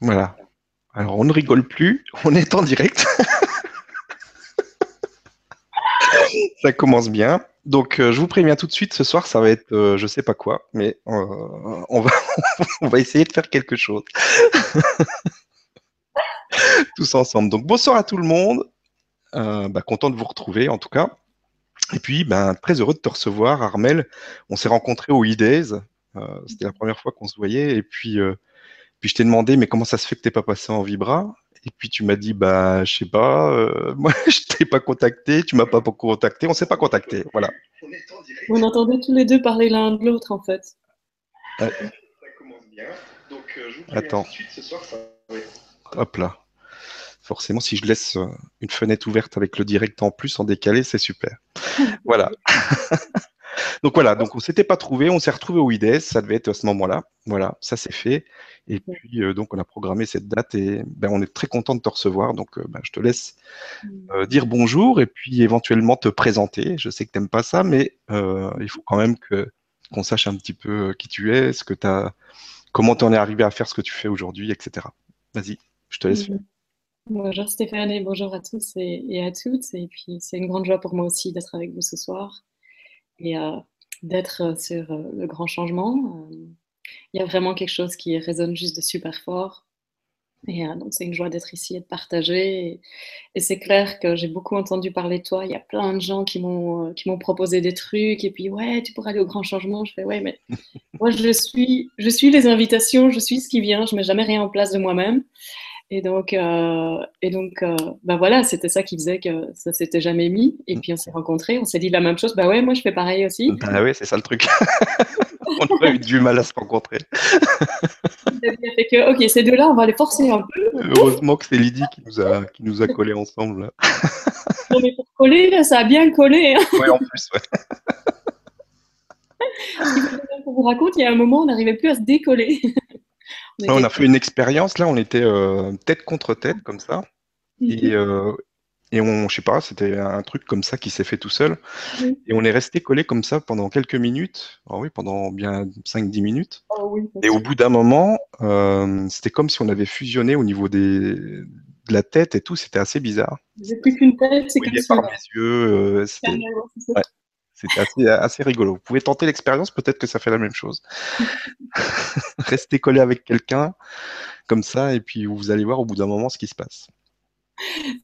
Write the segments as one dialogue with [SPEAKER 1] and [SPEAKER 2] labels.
[SPEAKER 1] Voilà. Alors, on ne rigole plus, on est en direct. ça commence bien. Donc, euh, je vous préviens tout de suite, ce soir, ça va être euh, je sais pas quoi, mais euh, on, va, essayer de faire quelque chose. Tous ensemble. Donc, bonsoir à tout le monde. Bah, content de vous retrouver, en tout cas. Et puis, ben, très heureux de te recevoir, Armel. On s'est rencontrés au e C'était la première fois qu'on se voyait. Et puis, puis je t'ai demandé, mais comment ça se fait que tu n'es pas passé en Vibra? Et puis tu m'as dit, bah, je sais pas, euh, moi je t'ai pas contacté, tu m'as pas beaucoup contacté, on s'est pas contacté. Voilà.
[SPEAKER 2] On entendait tous les deux parler l'un de l'autre en fait.
[SPEAKER 1] Ça commence bien. Donc euh, je vous Attends. Tout de suite, ce soir, ça... Hop là. Forcément, si je laisse euh, une fenêtre ouverte avec le direct en plus, en décalé, c'est super. voilà. donc voilà, donc on s'était pas trouvé, on s'est retrouvé au IDS, ça devait être à ce moment-là. Voilà, ça c'est fait. Et puis euh, donc on a programmé cette date et ben, on est très content de te recevoir. Donc euh, ben, je te laisse mmh. euh, dire bonjour et puis éventuellement te présenter. Je sais que tu n'aimes pas ça, mais il faut quand même que qu'on sache un petit peu qui tu es, ce que as, comment tu en es arrivé à faire ce que tu fais aujourd'hui, etc. Vas-y, je te laisse.
[SPEAKER 2] Mmh. Bonjour Stéphane et bonjour à tous et, à toutes. Et puis c'est une grande joie pour moi aussi d'être avec vous ce soir et d'être sur le grand changement il y a vraiment quelque chose qui résonne juste de super fort. Et euh, donc, c'est une joie d'être ici et de partager. Et, c'est clair que j'ai beaucoup entendu parler de toi. Il y a plein de gens qui m'ont, euh, qui m'ont proposé des trucs. Et puis, ouais, tu pourras aller au grand changement. Je fais, ouais, mais moi, je suis, je suis les invitations, je suis ce qui vient. Je ne mets jamais rien en place de moi-même. Et donc, euh, et donc euh, bah voilà, c'était ça qui faisait que ça s'était jamais mis. Et puis on s'est rencontrés, on s'est dit la même chose. Bah ouais, moi je fais pareil aussi.
[SPEAKER 1] Bah ouais, c'est ça le truc. on aurait eu du mal à se rencontrer.
[SPEAKER 2] fait que, ok, ces deux-là, on va les forcer un peu.
[SPEAKER 1] Heureusement que c'est Lydie qui nous a, qui nous a collés ensemble.
[SPEAKER 2] non, mais pour coller, ça a bien collé.
[SPEAKER 1] Hein. Oui, en plus, ouais.
[SPEAKER 2] Pour vous raconte, il y a un moment, on n'arrivait plus à se décoller.
[SPEAKER 1] On, a fait une expérience, là, on était euh, tête contre tête, comme ça. Mhm. Et, euh, et on, je sais pas, c'était un truc comme ça qui s'est fait tout seul. Et on est resté collé comme ça pendant quelques minutes. Ah oui, pendant bien 5-10 minutes.
[SPEAKER 2] Ah
[SPEAKER 1] et au bout d'un moment, euh, c'était comme si on avait fusionné au niveau des, de la tête et tout. C'était assez bizarre.
[SPEAKER 2] Plus qu'une tête, c'est comme
[SPEAKER 1] ça. par mes yeux. c'était... C'était assez, assez, rigolo. Vous pouvez tenter l'expérience, peut-être que ça fait la même chose. Restez collé avec quelqu'un comme ça, et puis vous allez voir au bout d'un moment ce qui se passe.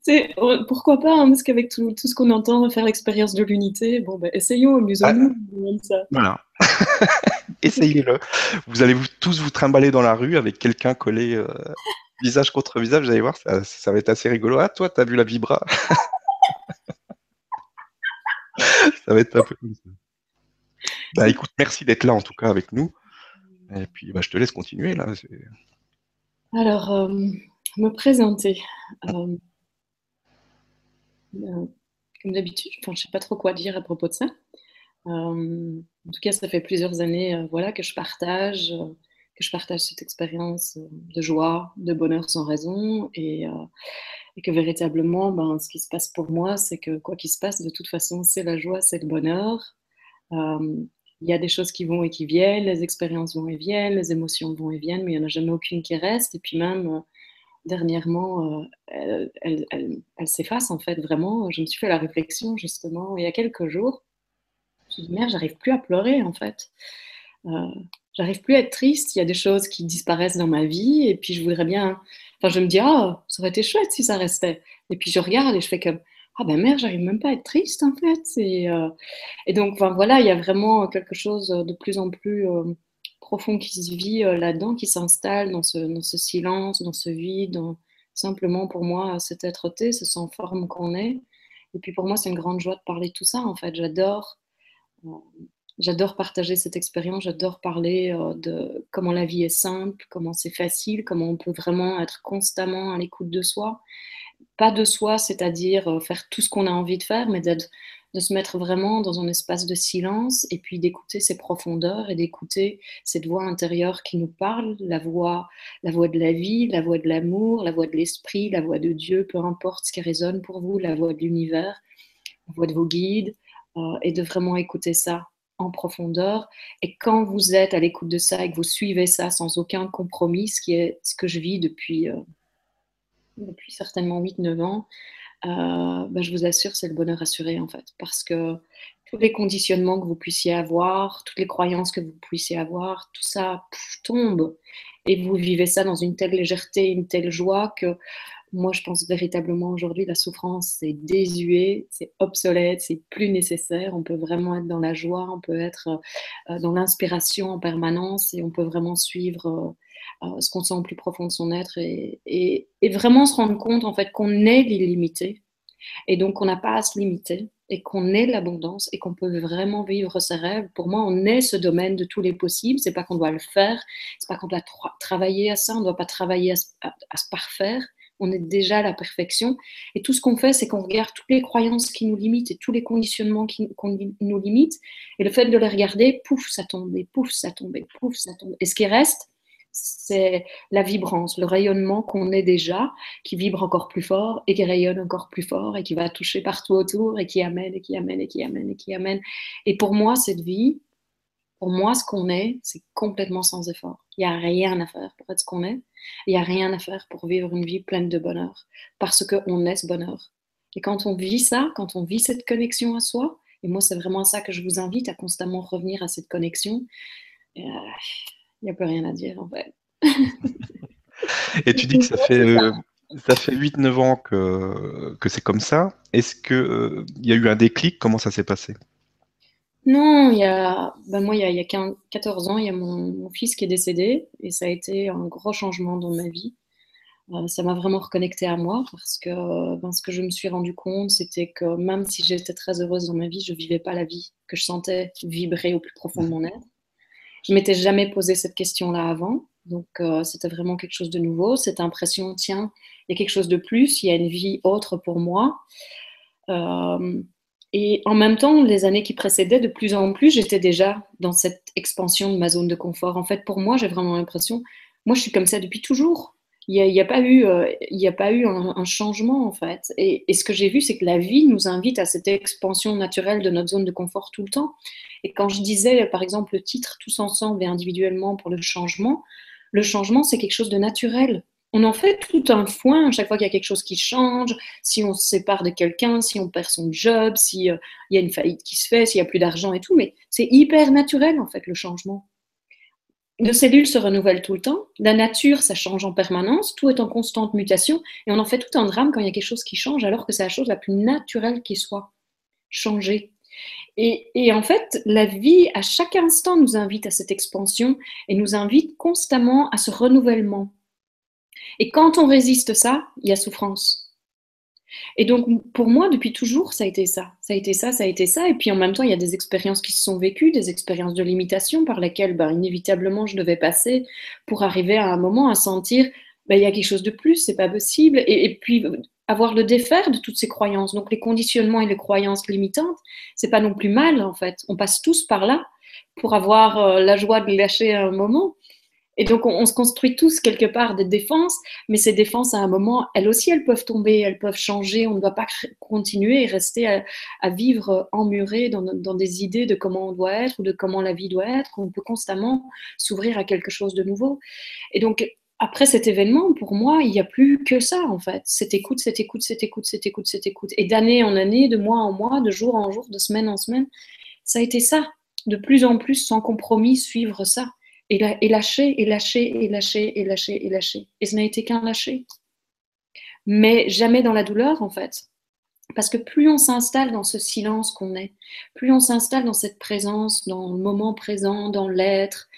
[SPEAKER 2] Euh, pourquoi pas, hein, parce qu'avec tout, tout, ce qu'on entend, faire l'expérience de l'unité, bon, ben, essayons, amusons-nous.
[SPEAKER 1] Ah, voilà. Essayez-le. Vous allez vous, tous vous trimballer dans la rue avec quelqu'un collé euh, visage contre visage, vous allez voir, ça, ça, va être assez rigolo. Ah, toi, t'as vu la vibra? ça va être un peu comme ça. Bah écoute, merci d'être là en tout cas avec nous. Et puis bah, je te laisse continuer là.
[SPEAKER 2] Alors, euh, me présenter. Euh, euh, comme d'habitude, je ne sais pas trop quoi dire à propos de ça. en tout cas, ça fait plusieurs années voilà, que je partage, que je partage cette expérience de joie, de bonheur sans raison. Et, et que véritablement, ben, ce qui se passe pour moi, c'est que quoi qu'il se passe, de toute façon, c'est la joie, c'est le bonheur. Euh, il y a des choses qui vont et qui viennent, les expériences vont et viennent, les émotions vont et viennent, mais il n'y en a jamais aucune qui reste. Et puis même, euh, dernièrement, euh, elle s'efface en fait, vraiment. Je me suis fait la réflexion justement il y a quelques jours. Je me suis dit, merde, j'arrive plus à pleurer en fait. J'arrive plus à être triste. Il y a des choses qui disparaissent dans ma vie et puis je voudrais bien je me dis, ah, ça aurait été chouette si ça restait. Et puis je regarde et je fais comme, ah ben merde, j'arrive même pas à être triste en fait. Et, euh, et donc, enfin, voilà, il y a vraiment quelque chose de plus en plus euh, profond qui se vit euh, là-dedans, qui s'installe dans ce, silence, dans ce vide. simplement pour moi, cette être-té, ce sans forme qu'on est. Et puis pour moi, c'est une grande joie de parler de tout ça en fait. J'adore. J'adore partager cette expérience, j'adore parler euh, de comment la vie est simple, comment c'est facile, comment on peut vraiment être constamment à l'écoute de soi. Pas de soi, c'est-à-dire euh, faire tout ce qu'on a envie de faire, mais de se mettre vraiment dans un espace de silence et puis d'écouter ses profondeurs et d'écouter cette voix intérieure qui nous parle, la voix, la voix de la vie, la voix de l'amour, la voix de l'esprit, la voix de Dieu, peu importe ce qui résonne pour vous, la voix de l'univers, la voix de vos guides, euh, et de vraiment écouter ça en profondeur. Et quand vous êtes à l'écoute de ça et que vous suivez ça sans aucun compromis, ce qui est ce que je vis depuis, euh, depuis certainement 8-9 ans, ben, je vous assure, c'est le bonheur assuré en fait. Parce que tous les conditionnements que vous puissiez avoir, toutes les croyances que vous puissiez avoir, tout ça tombe. Et vous vivez ça dans une telle légèreté, une telle joie que moi, je pense véritablement aujourd'hui, la souffrance, c'est désuet, c'est obsolète, c'est plus nécessaire. On peut vraiment être dans la joie, on peut être euh, dans l'inspiration en permanence et on peut vraiment suivre euh, euh, ce qu'on sent au plus profond de son être et, vraiment se rendre compte en fait qu'on est l'illimité et donc on n'a pas à se limiter et qu'on est l'abondance et qu'on peut vraiment vivre ses rêves. Pour moi, on est ce domaine de tous les possibles. C'est pas qu'on doit le faire, c'est pas qu'on doit travailler à ça, on ne doit pas travailler à se parfaire on est déjà à la perfection. Et tout ce qu'on fait, c'est qu'on regarde toutes les croyances qui nous limitent et tous les conditionnements qui nous limitent. Et le fait de les regarder, pouf, ça tombe, et pouf, ça tombe, et pouf, ça tombe. Et ce qui reste, c'est la vibrance, le rayonnement qu'on est déjà, qui vibre encore plus fort et qui rayonne encore plus fort et qui va toucher partout autour et qui amène et qui amène et qui amène et qui amène. Et pour moi, cette vie, pour moi, ce qu'on est, c'est complètement sans effort. Il n'y a rien à faire pour être ce qu'on est. Il n'y a rien à faire pour vivre une vie pleine de bonheur. Parce qu'on est ce bonheur. Et quand on vit ça, quand on vit cette connexion à soi, et moi, c'est vraiment ça que je vous invite à constamment revenir à cette connexion, euh, il n'y a plus rien à dire en fait.
[SPEAKER 1] et tu dis que ça fait, euh, ça fait 8-9 ans que, que c'est comme ça. Est-ce qu'il euh, y a eu un déclic? Comment ça s'est passé?
[SPEAKER 2] Non, il y a, ben moi, il y a, il y a 14 ans, il y a mon, fils qui est décédé et ça a été un gros changement dans ma vie. Euh, ça m'a vraiment reconnecté à moi parce que ben, ce que je me suis rendu compte, c'était que même si j'étais très heureuse dans ma vie, je vivais pas la vie que je sentais vibrer au plus profond de mon être. Je m'étais jamais posé cette question-là avant, donc euh, c'était vraiment quelque chose de nouveau. Cette impression, tiens, il y a quelque chose de plus, il y a une vie autre pour moi. Euh, et en même temps, les années qui précédaient, de plus en plus, j'étais déjà dans cette expansion de ma zone de confort. En fait, pour moi, j'ai vraiment l'impression, moi, je suis comme ça depuis toujours. Il n'y a, a, pas eu, euh, a pas eu un, changement, en fait. Et, ce que j'ai vu, c'est que la vie nous invite à cette expansion naturelle de notre zone de confort tout le temps. Et quand je disais, par exemple, le titre Tous ensemble et individuellement pour le changement, le changement, c'est quelque chose de naturel on en fait tout un foin à chaque fois qu'il y a quelque chose qui change, si on se sépare de quelqu'un, si on perd son job, s'il euh, y a une faillite qui se fait, s'il n'y a plus d'argent et tout, mais c'est hyper naturel en fait le changement. Nos cellules se renouvellent tout le temps, la nature ça change en permanence, tout est en constante mutation et on en fait tout un drame quand il y a quelque chose qui change alors que c'est la chose la plus naturelle qui soit, changer. Et, en fait, la vie, à chaque instant, nous invite à cette expansion et nous invite constamment à ce renouvellement. Et quand on résiste ça, il y a souffrance. Et donc, pour moi, depuis toujours, ça a été ça. Ça a été ça, ça a été ça. Et puis, en même temps, il y a des expériences qui se sont vécues, des expériences de limitation par lesquelles, ben, inévitablement, je devais passer pour arriver à un moment à sentir, ben, il y a quelque chose de plus, c'est pas possible. Et, puis, avoir le défaire de toutes ces croyances. Donc, les conditionnements et les croyances limitantes, c'est pas non plus mal, en fait. On passe tous par là pour avoir euh, la joie de lâcher un moment. Et donc, on, se construit tous quelque part des défenses, mais ces défenses, à un moment, elles aussi, elles peuvent tomber, elles peuvent changer. On ne doit pas continuer et rester à, vivre emmuré dans, dans, des idées de comment on doit être ou de comment la vie doit être. On peut constamment s'ouvrir à quelque chose de nouveau. Et donc, après cet événement, pour moi, il n'y a plus que ça, en fait. Cette écoute, cette écoute, cette écoute, cette écoute, cette écoute. Et d'année en année, de mois en mois, de jour en jour, de semaine en semaine, ça a été ça. De plus en plus, sans compromis, suivre ça et, lâcher, et lâcher, et lâcher, et lâcher, et lâcher. Et ce n'a été qu'un lâcher. Mais jamais dans la douleur, en fait. Parce que plus on s'installe dans ce silence qu'on est, plus on s'installe dans cette présence, dans le moment présent, dans l'être,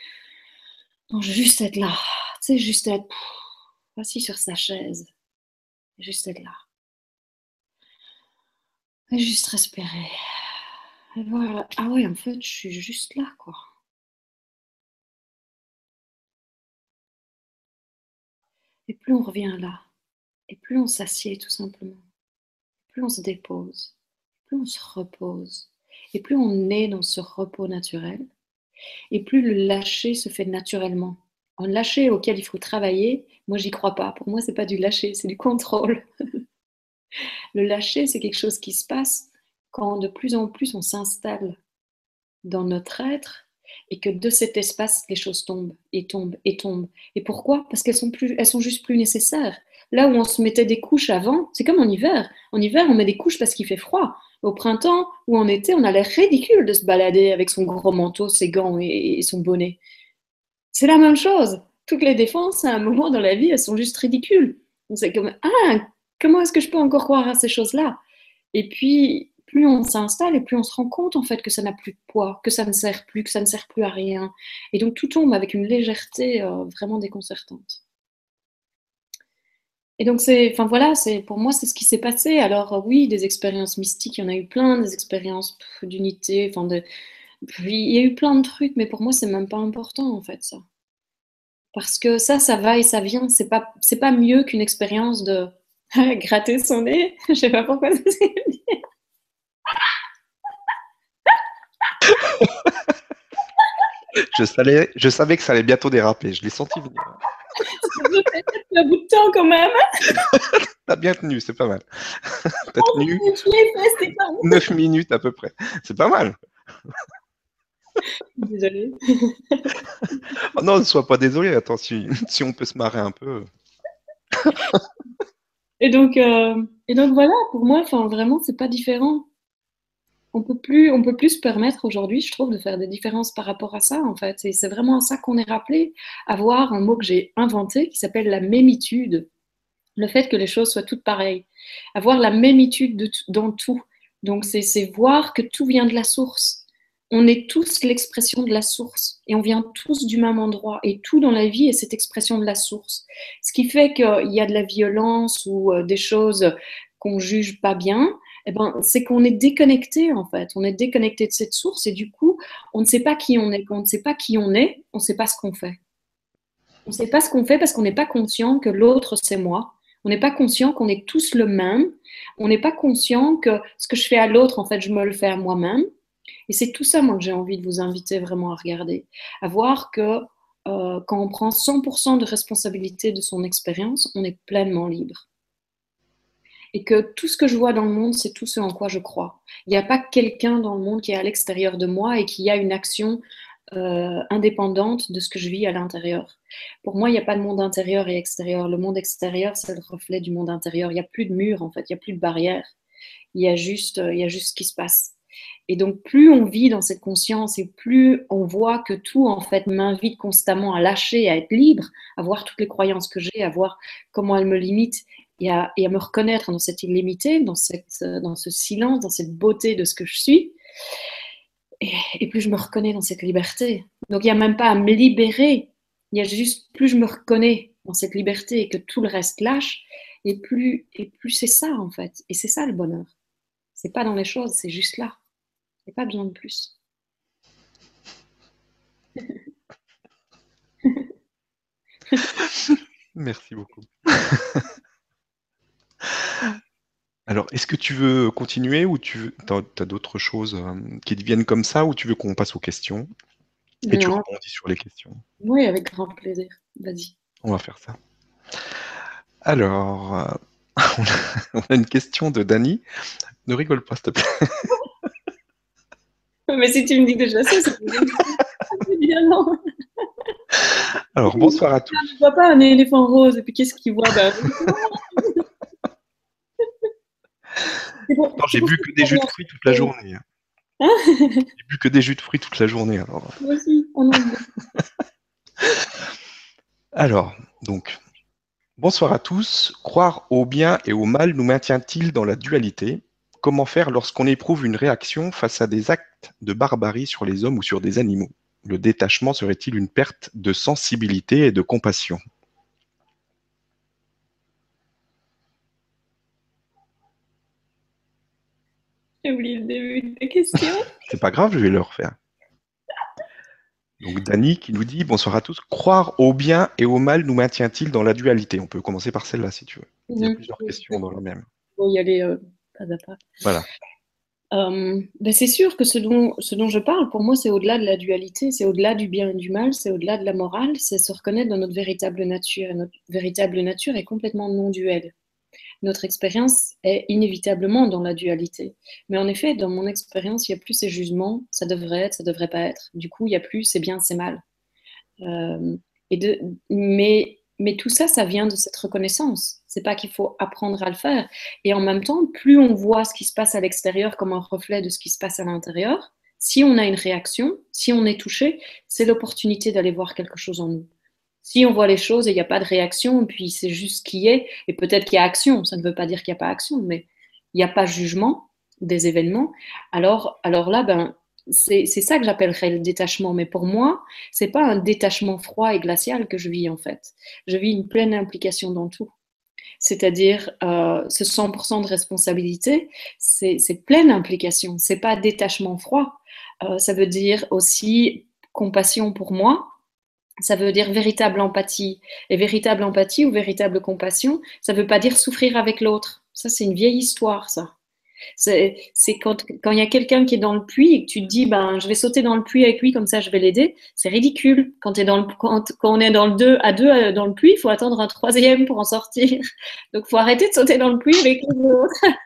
[SPEAKER 2] dans juste être là, tu sais, juste être assis sur sa chaise, juste être là. Et juste respirer. Et voilà. Ah ouais, en fait, je suis juste là, quoi. Et plus on revient là, et plus on s'assied tout simplement, plus on se dépose, plus on se repose, et plus on est dans ce repos naturel, et plus le lâcher se fait naturellement. Un lâcher auquel il faut travailler, moi j'y crois pas. Pour moi, c'est pas du lâcher, c'est du contrôle. le lâcher, c'est quelque chose qui se passe quand de plus en plus on s'installe dans notre être et que de cet espace, les choses tombent et tombent et tombent. Et pourquoi? Parce qu'elles sont, plus, elles sont juste plus nécessaires. Là où on se mettait des couches avant, c'est comme en hiver. En hiver, on met des couches parce qu'il fait froid. Au printemps ou en été, on a l'air ridicule de se balader avec son gros manteau, ses gants et, son bonnet. C'est la même chose. Toutes les défenses, à un moment dans la vie, elles sont juste ridicules. C'est comme, ah, comment est-ce que je peux encore croire à ces choses-là? Et puis, plus on s'installe et plus on se rend compte en fait que ça n'a plus de poids, que ça ne sert plus, que ça ne sert plus à rien. Et donc tout tombe avec une légèreté euh, vraiment déconcertante. Et donc c'est, enfin voilà, c'est pour moi c'est ce qui s'est passé. Alors euh, oui, des expériences mystiques, il y en a eu plein, des expériences d'unité, enfin de, il y a eu plein de trucs, mais pour moi c'est même pas important en fait ça, parce que ça, ça va et ça vient. C'est pas, c'est pas mieux qu'une expérience de gratter son nez. Je sais pas pourquoi c'est
[SPEAKER 1] je, savais, je savais que ça allait bientôt déraper. Je l'ai senti venir.
[SPEAKER 2] un bout de temps quand même.
[SPEAKER 1] T'as bien tenu, c'est pas mal. T'as tenu 9 minutes à peu près. C'est pas mal.
[SPEAKER 2] Désolée.
[SPEAKER 1] oh non, ne sois pas désolé. Attends, si, on peut se marrer un peu.
[SPEAKER 2] et, donc, euh, et donc voilà, pour moi, vraiment, c'est pas différent on peut plus, on peut plus se permettre aujourd'hui, je trouve, de faire des différences par rapport à ça, en fait. Et c'est vraiment à ça qu'on est rappelé, avoir un mot que j'ai inventé qui s'appelle la mémitude. Le fait que les choses soient toutes pareilles. Avoir la mémitude dans tout. Donc, c'est voir que tout vient de la source. On est tous l'expression de la source et on vient tous du même endroit. Et tout dans la vie est cette expression de la source. Ce qui fait qu'il y a de la violence ou euh, des choses qu'on juge pas bien, eh ben, c'est qu'on est déconnecté en fait. On est déconnecté de cette source et du coup, on ne sait pas qui on est. Quand on ne sait pas qui on est, on ne sait pas ce qu'on fait. On ne sait pas ce qu'on fait parce qu'on n'est pas conscient que l'autre c'est moi. On n'est pas conscient qu'on est tous le même. On n'est pas conscient que ce que je fais à l'autre, en fait, je me le fais à moi-même. Et c'est tout ça, moi, que j'ai envie de vous inviter vraiment à regarder. À voir que euh, quand on prend 100% de responsabilité de son expérience, on est pleinement libre et que tout ce que je vois dans le monde, c'est tout ce en quoi je crois. Il n'y a pas quelqu'un dans le monde qui est à l'extérieur de moi et qui a une action euh, indépendante de ce que je vis à l'intérieur. Pour moi, il n'y a pas de monde intérieur et extérieur. Le monde extérieur, c'est le reflet du monde intérieur. Il n'y a plus de mur, en fait, il n'y a plus de barrière. Il y, a juste, il y a juste ce qui se passe. Et donc, plus on vit dans cette conscience et plus on voit que tout, en fait, m'invite constamment à lâcher, à être libre, à voir toutes les croyances que j'ai, à voir comment elles me limitent et à, me reconnaître dans cette illimité, dans, cette, dans ce silence, dans cette beauté de ce que je suis. Et, plus je me reconnais dans cette liberté. Donc il n'y a même pas à me libérer, il y a juste plus je me reconnais dans cette liberté et que tout le reste lâche, et plus, et plus c'est ça en fait. Et c'est ça le bonheur. C'est pas dans les choses, c'est juste là. Il n'y a pas besoin de plus.
[SPEAKER 1] Merci beaucoup. Alors, est-ce que tu veux continuer ou tu as, d'autres choses euh, qui te viennent comme ça ou tu veux qu'on passe aux questions? Et tu rebondis sur les questions
[SPEAKER 2] Oui, avec grand plaisir. Vas-y.
[SPEAKER 1] On va faire ça. Alors, euh, on, a, une question de Dani. Ne rigole pas, s'il te plaît.
[SPEAKER 2] Mais si tu me dis déjà ça, c'est bien non?
[SPEAKER 1] Alors, bonsoir à tous.
[SPEAKER 2] Je ne vois pas un éléphant rose, et puis qu'est-ce qu'il voit?
[SPEAKER 1] j'ai bu que des jus de fruits toute la journée. Hein. Hein j'ai bu que des jus de fruits toute la journée. Alors,
[SPEAKER 2] Moi aussi, on
[SPEAKER 1] alors donc, bonsoir à tous. Croire au bien et au mal nous maintient-il dans la dualité? Comment faire lorsqu'on éprouve une réaction face à des actes de barbarie sur les hommes ou sur des animaux? Le détachement serait-il une perte de sensibilité et de compassion?
[SPEAKER 2] J'ai oublié le début de la question.
[SPEAKER 1] C'est pas grave, je vais le refaire. Donc Dani qui nous dit bonsoir à tous. Croire au bien et au mal nous maintient-il dans la dualité? On peut commencer par celle-là si tu veux. Il y a plusieurs questions dans la même.
[SPEAKER 2] Bon, y aller euh, pas à pas.
[SPEAKER 1] Voilà.
[SPEAKER 2] Euh, ben c'est sûr que ce dont, ce dont je parle, pour moi, c'est au-delà de la dualité, c'est au-delà du bien et du mal, c'est au-delà de la morale, c'est se reconnaître dans notre véritable nature. Et notre véritable nature est complètement non duelle. Notre expérience est inévitablement dans la dualité. Mais en effet, dans mon expérience, il n'y a plus ces jugements, ça devrait être, ça devrait pas être. Du coup, il n'y a plus c'est bien, c'est mal. Euh, et de, mais, mais tout ça, ça vient de cette reconnaissance. C'est pas qu'il faut apprendre à le faire. Et en même temps, plus on voit ce qui se passe à l'extérieur comme un reflet de ce qui se passe à l'intérieur, si on a une réaction, si on est touché, c'est l'opportunité d'aller voir quelque chose en nous. Si on voit les choses et il n'y a pas de réaction, puis c'est juste ce qui est, et peut-être qu'il y a action, ça ne veut pas dire qu'il n'y a pas action, mais il n'y a pas jugement des événements, alors, alors là, ben, c'est ça que j'appellerais le détachement. Mais pour moi, c'est pas un détachement froid et glacial que je vis en fait. Je vis une pleine implication dans tout. C'est-à-dire, euh, ce 100% de responsabilité, c'est pleine implication. C'est pas détachement froid. Euh, ça veut dire aussi compassion pour moi, ça veut dire véritable empathie. Et véritable empathie ou véritable compassion, ça ne veut pas dire souffrir avec l'autre. Ça, c'est une vieille histoire, ça. C'est quand il y a quelqu'un qui est dans le puits et que tu te dis, ben, je vais sauter dans le puits avec lui, comme ça je vais l'aider. C'est ridicule. Quand, es dans le, quand, on est dans le deux, à deux euh, dans le puits, il faut attendre un troisième pour en sortir. Donc il faut arrêter de sauter dans le puits avec les autres.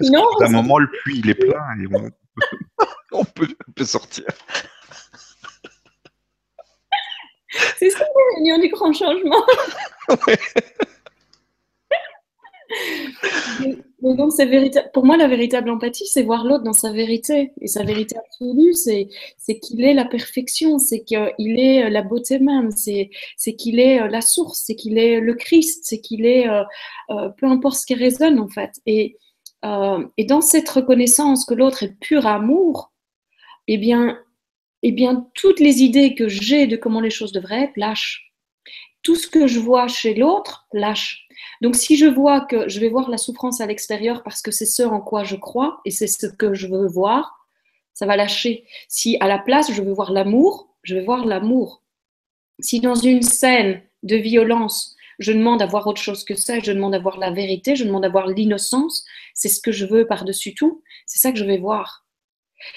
[SPEAKER 1] Sinon, à un moment, le puits il est plein et on, peut, on peut sortir.
[SPEAKER 2] C'est ça l'union du grand changement. donc, pour moi, la véritable empathie, c'est voir l'autre dans sa vérité. Et sa vérité absolue, c'est, qu'il est la perfection, c'est qu'il est la beauté même, c'est, qu'il est euh, la source, c'est qu'il est le Christ, c'est qu'il est, euh, euh, peu importe ce qui résonne en fait. Et, et dans cette reconnaissance que l'autre est pur amour, eh bien, eh bien, toutes les idées que j'ai de comment les choses devraient être lâchent. Tout ce que je vois chez l'autre lâche. Donc, si je vois que je vais voir la souffrance à l'extérieur parce que c'est ce en quoi je crois et c'est ce que je veux voir, ça va lâcher. Si à la place, je veux voir l'amour, je vais voir l'amour. Si dans une scène de violence, je demande à voir autre chose que ça, je demande à voir la vérité, je demande à voir l'innocence, c'est ce que je veux par-dessus tout, c'est ça que je vais voir.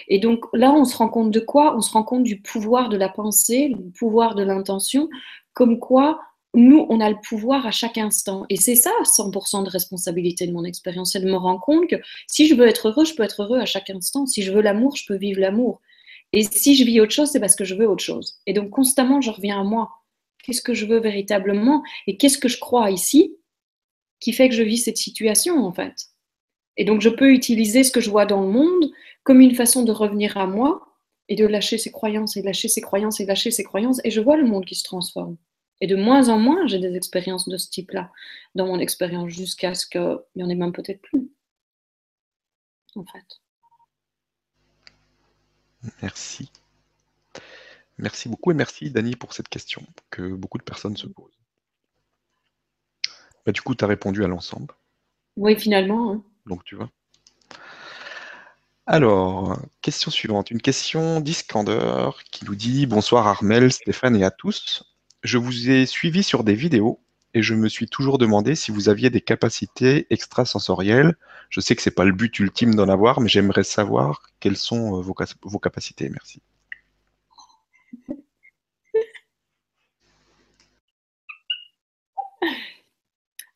[SPEAKER 2] Et donc là, on se rend compte de quoi? On se rend compte du pouvoir de la pensée, du pouvoir de l'intention, comme quoi nous, on a le pouvoir à chaque instant. Et c'est ça, 100% de responsabilité de mon expérience, de me rendre compte que si je veux être heureux, je peux être heureux à chaque instant. Si je veux l'amour, je peux vivre l'amour. Et si je vis autre chose, c'est parce que je veux autre chose. Et donc constamment, je reviens à moi. Qu'est-ce que je veux véritablement? Et qu'est-ce que je crois ici qui fait que je vis cette situation, en fait? Et donc, je peux utiliser ce que je vois dans le monde comme une façon de revenir à moi et de lâcher ses croyances et lâcher ses croyances et lâcher ses croyances. Et je vois le monde qui se transforme. Et de moins en moins, j'ai des expériences de ce type-là dans mon expérience, jusqu'à ce qu'il n'y en ait même peut-être plus. En fait.
[SPEAKER 1] Merci. Merci beaucoup et merci Dani pour cette question que beaucoup de personnes se posent. Bah, du coup, tu as répondu à l'ensemble.
[SPEAKER 2] Oui, finalement. Hein.
[SPEAKER 1] Donc tu vois. Alors, question suivante. Une question d'Iskander qui nous dit Bonsoir Armel, Stéphane et à tous. Je vous ai suivi sur des vidéos et je me suis toujours demandé si vous aviez des capacités extrasensorielles. Je sais que ce n'est pas le but ultime d'en avoir, mais j'aimerais savoir quelles sont euh, vos, vos capacités. Merci.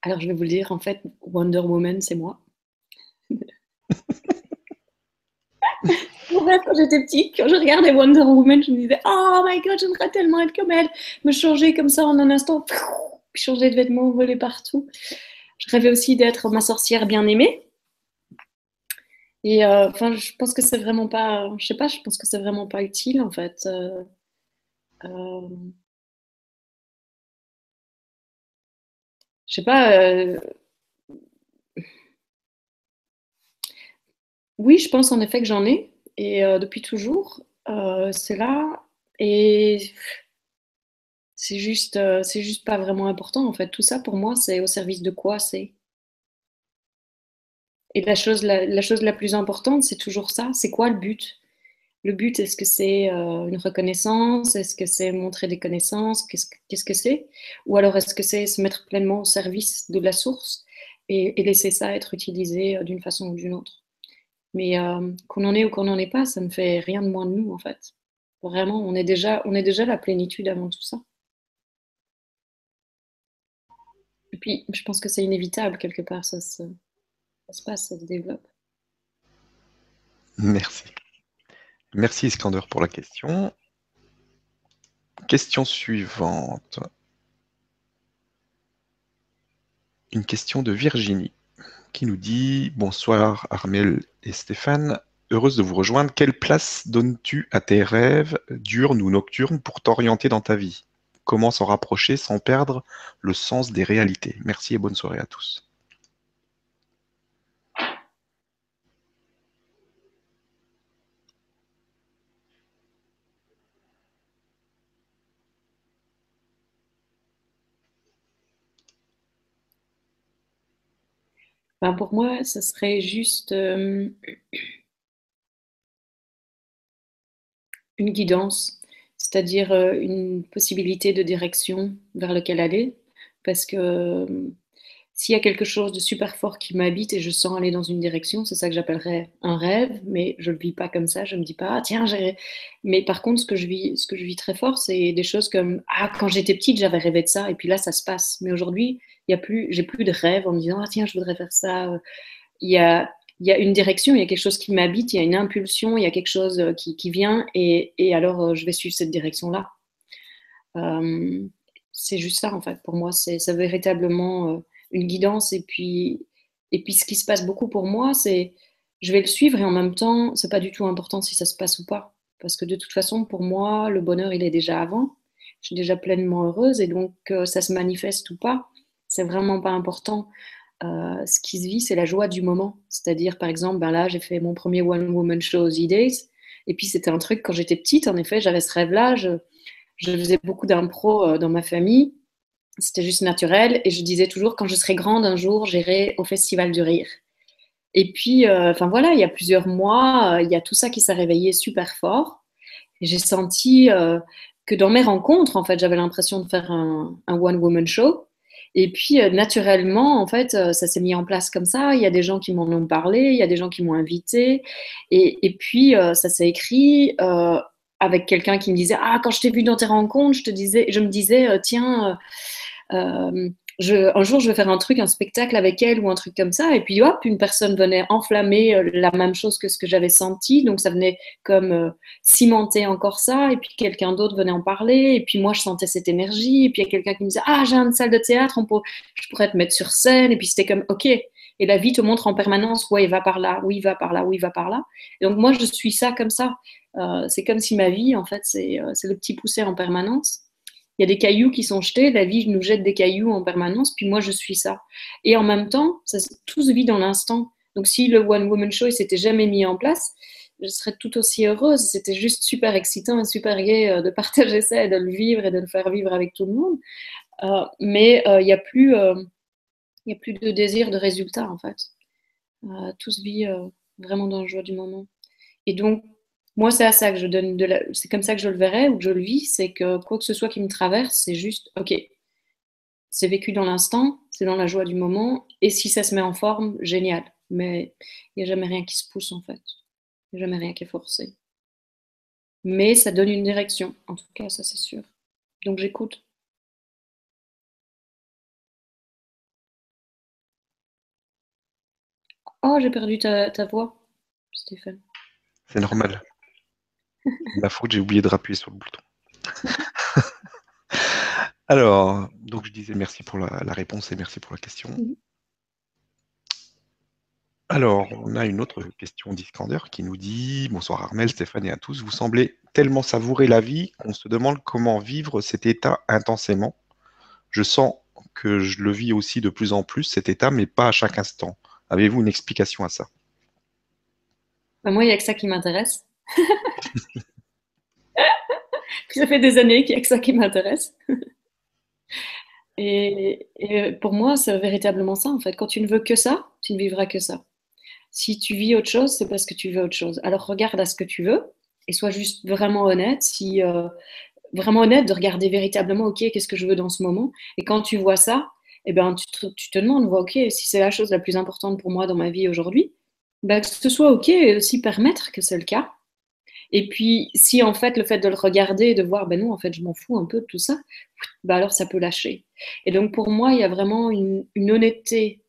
[SPEAKER 2] Alors, je vais vous le dire, en fait, Wonder Woman, c'est moi. Bref, quand j'étais petite, quand je regardais Wonder Woman, je me disais Oh my god, j'aimerais tellement être comme elle. Me changer comme ça en un instant, changer de vêtements, voler partout. Je rêvais aussi d'être ma sorcière bien aimée. Et euh, enfin, je pense que c'est vraiment pas, je sais pas, je pense que c'est vraiment pas utile en fait. Euh, euh, je sais pas. Oui, je pense en effet que j'en ai, et euh, depuis toujours, euh, c'est là, et c'est juste, euh, c'est juste pas vraiment important en fait. Tout ça pour moi, c'est au service de quoi c'est? Et la chose la, chose la plus importante, c'est toujours ça. C'est quoi le but? Le but, est-ce que c'est une reconnaissance? Est-ce que c'est montrer des connaissances? Qu'est-ce que c'est? Ou alors est-ce que c'est se mettre pleinement au service de la source et laisser ça être utilisé d'une façon ou d'une autre? Mais euh, qu'on en ait ou qu'on n'en ait pas, ça ne fait rien de moins de nous, en fait. Vraiment, on est déjà, on est déjà la plénitude avant tout ça. puis, je pense que c'est inévitable quelque part, ça se, ça se passe, ça se développe.
[SPEAKER 1] Merci. Merci Iskander pour la question. Question suivante. Une question de Virginie qui nous dit Bonsoir Armel et Stéphane, heureuse de vous rejoindre. Quelle place donnes-tu à tes rêves, diurnes ou nocturnes, pour t'orienter dans ta vie? Comment s'en rapprocher sans perdre le sens des réalités? Merci et bonne soirée à tous.
[SPEAKER 2] Ben, pour moi, ce serait juste euh, une guidance, c'est-à-dire euh, une possibilité de direction vers laquelle aller. Parce que euh, s'il y a quelque chose de super fort qui m'habite et je sens aller dans une direction, c'est ça que j'appellerais un rêve, mais je ne le vis pas comme ça. Je ne me dis pas, ah, tiens, j'ai. Mais par contre, ce que je vis, ce que je vis très fort, c'est des choses comme, ah, quand j'étais petite, j'avais rêvé de ça, et puis là, ça se passe. Mais aujourd'hui, il y a plus, j'ai plus de rêve en me disant, ah, tiens, je voudrais faire ça. Il y a, y a une direction, il y a quelque chose qui m'habite, il y a une impulsion, il y a quelque chose euh, qui, qui vient, et, et, alors euh, je vais suivre cette direction-là. Euh, c'est juste ça, en fait, pour moi, c'est véritablement une guidance. Et puis, et puis, ce qui se passe beaucoup pour moi, c'est je vais le suivre et en même temps, c'est pas du tout important si ça se passe ou pas. Parce que de toute façon, pour moi, le bonheur, il est déjà avant. Je suis déjà pleinement heureuse et donc ça se manifeste ou pas, c'est vraiment pas important. Euh, ce qui se vit, c'est la joie du moment. C'est-à-dire, par exemple, ben là, j'ai fait mon premier One Woman Show aux E-Days. Et puis, c'était un truc, quand j'étais petite, en effet, j'avais ce rêve-là. Je, faisais beaucoup d'impro euh, dans ma famille. C'était juste naturel. Et je disais toujours, quand je serai grande, un jour, j'irai au Festival du Rire. Et puis, euh, enfin voilà, il y a plusieurs mois, il y a tout ça qui s'est réveillé super fort. J'ai senti que dans mes rencontres, en fait, j'avais l'impression de faire un, un One Woman Show. Et puis, euh, naturellement, en fait, euh, ça s'est mis en place comme ça. Il y a des gens qui m'en ont parlé, il y a des gens qui m'ont invité. Et, et, puis, euh, ça s'est écrit avec quelqu'un qui me disait Ah, quand je t'ai vu dans tes rencontres, je, te disais, je me disais, tiens, un jour, je vais faire un truc, un spectacle avec elle ou un truc comme ça. Et puis, hop, une personne venait enflammer euh, la même chose que ce que j'avais senti. Donc, ça venait comme euh, cimenter encore ça. Et puis, quelqu'un d'autre venait en parler. Et puis, moi, je sentais cette énergie. Et puis, il y a quelqu'un qui me disait Ah, j'ai une salle de théâtre, on peut, je pourrais te mettre sur scène. Et puis, c'était comme OK. Et la vie te montre en permanence Ouais, va par là, oui, il va par là, oui, il va par là. Et donc, moi, je suis ça comme ça. Euh, c'est comme si ma vie, en fait, c'est le petit poussé en permanence il y a des cailloux qui sont jetés, la vie nous jette des cailloux en permanence, puis moi je suis ça. Et en même temps, ça, tout se vit dans l'instant. Donc si le One Woman Show s'était jamais mis en place, je serais tout aussi heureuse. C'était juste super excitant et super gai euh, de partager ça et de le vivre et de le faire vivre avec tout le monde. Euh, mais euh, il n'y a, plus, il a plus de désir de résultat en fait. tout se vit vraiment dans la joie du moment. Et donc, moi, c'est à ça que je donne de la... C'est comme ça que je le verrai ou que je le vis, c'est que quoi que ce soit qui me traverse, c'est juste, ok, c'est vécu dans l'instant, c'est dans la joie du moment, et si ça se met en forme, génial. Mais il n'y a jamais rien qui se pousse en fait. Il n'y a jamais rien qui est forcé. Mais ça donne une direction, en tout cas, ça c'est sûr. Donc j'écoute. Oh, j'ai perdu ta, ta voix, Stéphane.
[SPEAKER 1] C'est normal. Ma faute, j'ai oublié de rappuyer sur le bouton. Alors, donc je disais merci pour la, réponse et merci pour la question. Alors, on a une autre question d'Iskander qui nous dit Bonsoir Armel, Stéphane et à tous. Vous semblez tellement savourer la vie qu'on se demande comment vivre cet état intensément. Je sens que je le vis aussi de plus en plus, cet état, mais pas à chaque instant. Avez-vous une explication à ça?
[SPEAKER 2] Bah, Moi, il n'y a que ça qui m'intéresse. ça fait des années qu'il n'y a que ça qui m'intéresse. et, pour moi, c'est véritablement ça, en fait. Quand tu ne veux que ça, tu ne vivras que ça. Si tu vis autre chose, c'est parce que tu veux autre chose. Alors regarde à ce que tu veux et sois juste vraiment honnête. Si, euh, vraiment honnête de regarder véritablement, OK, qu'est-ce que je veux dans ce moment? Et quand tu vois ça, eh ben, tu, te, demandes, OK, si c'est la chose la plus importante pour moi dans ma vie aujourd'hui, ben, que ce soit OK, aussi permettre que c'est le cas Et puis, si en fait, le fait de le regarder, de voir, ben non, en fait, je m'en fous un peu de tout ça, ben alors ça peut lâcher. Et donc, pour moi, il y a vraiment une, honnêteté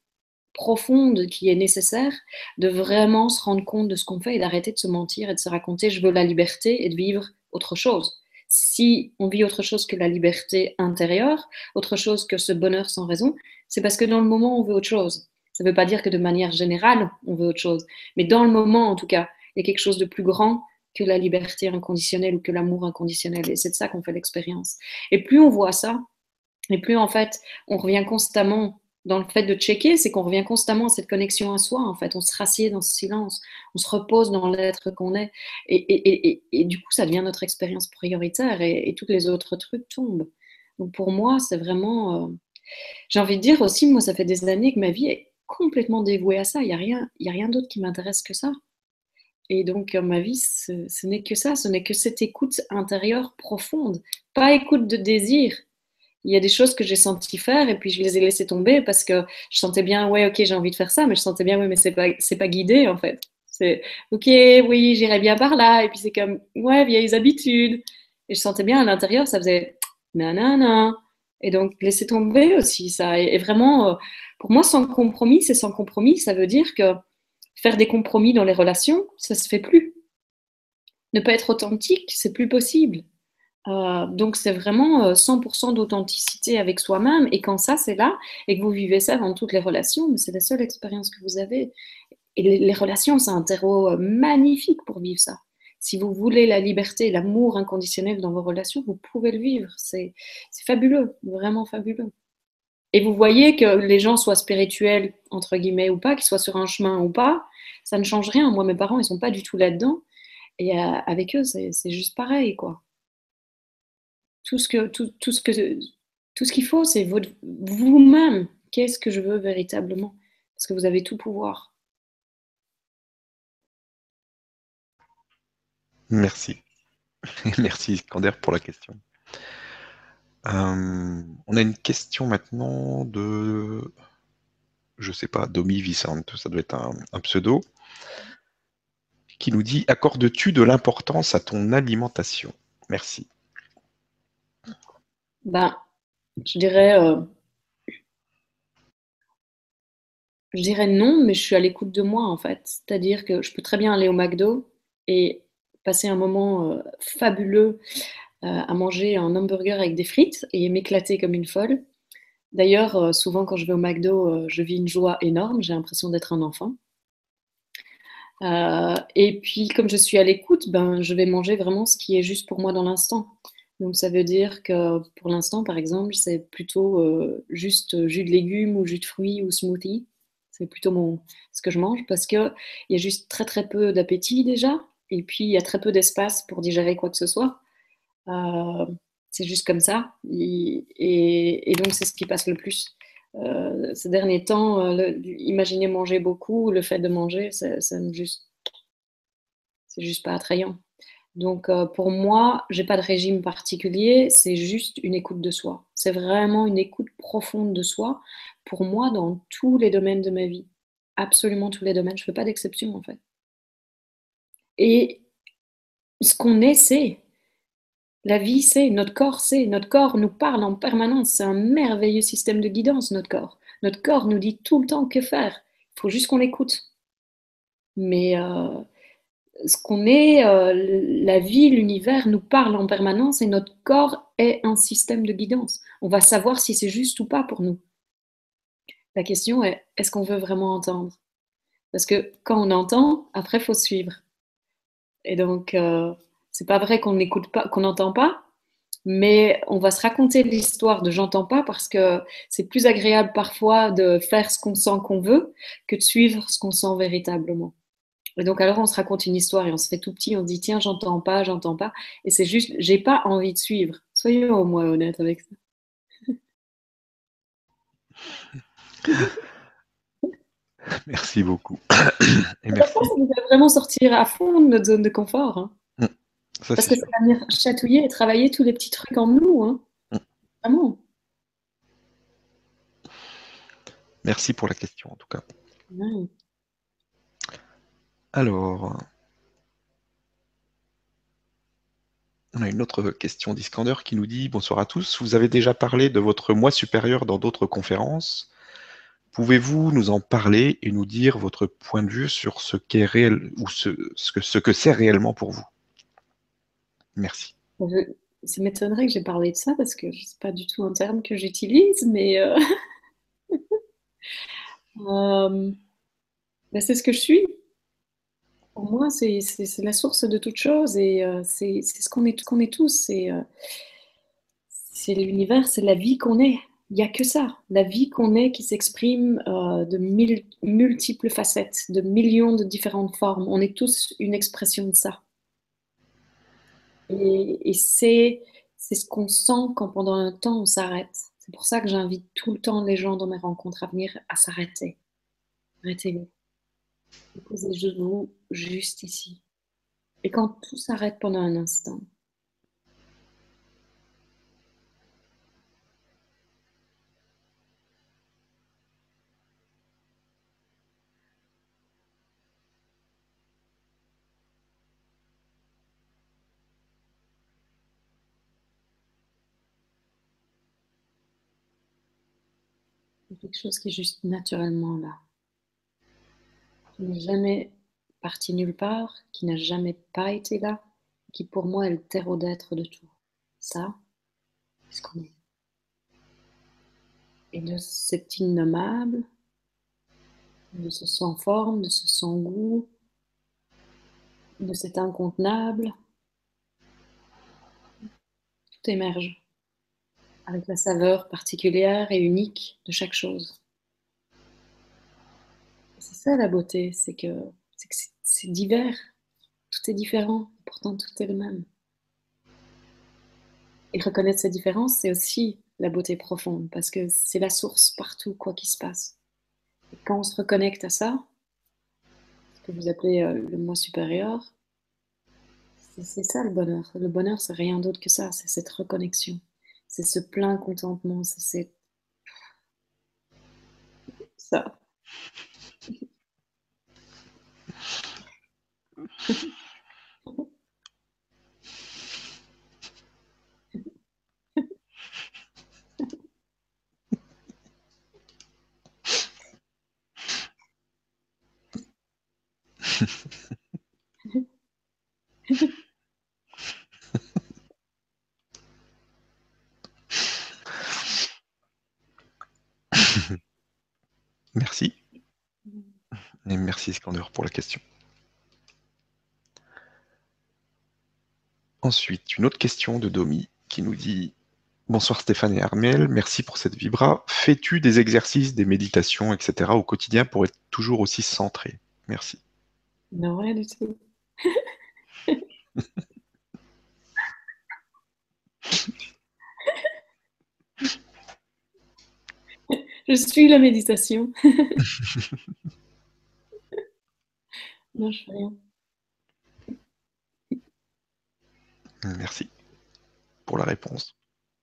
[SPEAKER 2] profonde qui est nécessaire de vraiment se rendre compte de ce qu'on fait et d'arrêter de se mentir et de se raconter je veux la liberté et de vivre autre chose. Si on vit autre chose que la liberté intérieure, autre chose que ce bonheur sans raison, c'est parce que dans le moment, on veut autre chose. Ça ne veut pas dire que de manière générale, on veut autre chose. Mais dans le moment, en tout cas, il y a quelque chose de plus grand que la liberté inconditionnelle ou que l'amour inconditionnel. Et c'est de ça qu'on fait l'expérience. Et plus on voit ça, et plus en fait, on revient constamment dans le fait de checker, c'est qu'on revient constamment à cette connexion à soi. En fait, on se rassied dans ce silence, on se repose dans l'être qu'on est. Et, et, du coup, ça devient notre expérience prioritaire et, tous les autres trucs tombent. Donc pour moi, c'est vraiment. Euh, j'ai envie de dire aussi, moi, ça fait des années que ma vie est complètement dévouée à ça. Il n'y a rien, y a rien d'autre qui m'intéresse que ça. Et donc, ma vie, ce, n'est que ça, ce n'est que cette écoute intérieure profonde, pas écoute de désir. Il y a des choses que j'ai senti faire et puis je les ai laissées tomber parce que je sentais bien, ouais, ok, j'ai envie de faire ça, mais je sentais bien, oui, mais c'est pas, pas guidé en fait. C'est, ok, oui, j'irai bien par là. Et puis c'est comme, ouais, vieilles habitudes. Et je sentais bien à l'intérieur, ça faisait, nanana. Et donc, laisser tomber aussi ça. Et, vraiment, euh, pour moi, sans compromis, c'est sans compromis. Ça veut dire que faire des compromis dans les relations, ça se fait plus. Ne pas être authentique, c'est plus possible. Euh, donc c'est vraiment 100% euh, d'authenticité avec soi-même et quand ça c'est là et que vous vivez ça dans toutes les relations, c'est la seule expérience que vous avez. Et les, relations, c'est un terreau euh, magnifique pour vivre ça. Si vous voulez la liberté, l'amour inconditionnel dans vos relations, vous pouvez le vivre. C'est fabuleux, vraiment fabuleux. Et vous voyez que les gens soient spirituels, entre guillemets, ou pas, qu'ils soient sur un chemin ou pas, ça ne change rien. Moi, mes parents, ils sont pas du tout là-dedans. Et euh, avec eux, c'est juste pareil, quoi. Tout ce que, tout, tout ce que, tout ce qu'il faut, c'est vous-même. Qu'est-ce que je veux véritablement? Parce que vous avez tout pouvoir.
[SPEAKER 1] Merci. Merci, Iskander, pour la question. Euh, on a une question maintenant de, je sais pas, Domi Vicente, ça doit être un, pseudo, qui nous dit Accordes-tu de l'importance à ton alimentation? Merci.
[SPEAKER 2] Ben, je dirais, euh, je dirais non, mais je suis à l'écoute de moi en fait. C'est-à-dire que je peux très bien aller au McDo et passer un moment euh, fabuleux à manger un hamburger avec des frites et m'éclater comme une folle. D'ailleurs, euh, souvent quand je vais au McDo, euh, je vis une joie énorme, j'ai l'impression d'être un enfant. et puis, comme je suis à l'écoute, ben, je vais manger vraiment ce qui est juste pour moi dans l'instant. Donc, ça veut dire que pour l'instant, par exemple, c'est plutôt juste jus de légumes ou jus de fruits ou smoothie. C'est plutôt mon, ce que je mange parce qu'il y a juste très très peu d'appétit déjà. Et puis, il y a très peu d'espace pour digérer quoi que ce soit. Euh, c'est juste comme ça. Et, donc, c'est ce qui passe le plus. Euh, ces derniers temps, euh, imaginer manger beaucoup, le fait de manger, c'est juste, c'est juste pas attrayant. Donc, pour moi, j'ai pas de régime particulier, c'est juste une écoute de soi. C'est vraiment une écoute profonde de soi, pour moi, dans tous les domaines de ma vie. Absolument tous les domaines. Je fais pas d'exception, en fait. Et ce qu'on c'est la vie, c'est, notre corps, c'est, notre corps nous parle en permanence. C'est un merveilleux système de guidance, notre corps. Notre corps nous dit tout le temps que faire. Il faut juste qu'on l'écoute. Mais euh, ce qu'on est, euh, la vie, l'univers nous parle en permanence et notre corps est un système de guidance. On va savoir si c'est juste ou pas pour nous. La question est, est-ce qu'on veut vraiment entendre? Parce que quand on entend, après, il faut suivre. Et donc, euh, c'est pas vrai qu'on n'écoute pas, qu'on n'entend pas, mais on va se raconter l'histoire de j'entends pas parce que c'est plus agréable parfois de faire ce qu'on sent qu'on veut que de suivre ce qu'on sent véritablement. Et donc alors on se raconte une histoire et on se fait tout petit, on dit tiens j'entends pas, j'entends pas, et c'est juste j'ai pas envie de suivre. Soyons au moins honnêtes avec ça.
[SPEAKER 1] Merci beaucoup.
[SPEAKER 2] Et merci. Ça nous fait vraiment sortir à fond de notre zone de confort. Hein. Parce que ça va venir chatouiller et travailler tous les petits trucs en nous. Hein. Mm. Vraiment.
[SPEAKER 1] Merci pour la question, en tout cas. Alors, On a une autre question d'Iskander qui nous dit Bonsoir à tous. Vous avez déjà parlé de votre moi supérieur dans d'autres conférences. Pouvez-vous nous en parler et nous dire votre point de vue sur ce qu'est réel ou ce, que, ce que c'est réellement pour vous? Merci.
[SPEAKER 2] ça m'étonnerait que j'ai parlé de ça parce que ce n'est pas du tout un terme que j'utilise, mais euh, euh, ben, c'est ce que je suis. Pour moi, c'est la source de toute chose et euh, c'est ce qu'on est, qu'on est tous. C'est l'univers, c'est la vie qu'on est. Il n'y a que ça, la vie qu'on est qui s'exprime de multiples facettes, de millions de différentes formes. On est tous une expression de ça. Et, et c'est ce qu'on sent quand pendant un temps on s'arrête. C'est pour ça que j'invite tout le temps les gens dans mes rencontres à venir à s'arrêter. Arrêtez-vous. Posez-vous juste ici. Et quand tout s'arrête pendant un instant, quelque chose qui est juste naturellement là qui n'est jamais parti nulle part, qui n'a jamais pas été là, qui pour moi est le terreau d'être de tout. Ça, c'est ce qu'on est. Et de cet innommable, de ce sans forme, de ce sans goût, de cet incontenable, tout émerge avec la saveur particulière et unique de chaque chose c'est ça la beauté, c'est que c'est divers, tout est différent, pourtant tout est le même. Et reconnaître ces différences, c'est aussi la beauté profonde, parce que c'est la source partout, quoi qu'il se passe. Et quand on se reconnecte à ça, ce que vous appelez euh, le moi supérieur, c'est ça le bonheur. Le bonheur, c'est rien d'autre que ça, c'est cette reconnexion, c'est ce plein contentement, c'est cette... ça.
[SPEAKER 1] Merci. Et merci Skander pour la question. Ensuite, une autre question de Domi qui nous dit Bonsoir Stéphane et Armel, merci pour cette vibra. Fais-tu des exercices, des méditations, etc. au quotidien pour être toujours aussi centré? Merci.
[SPEAKER 2] Non, rien du tout. Je suis la méditation. non, je fais rien.
[SPEAKER 1] Merci pour la réponse.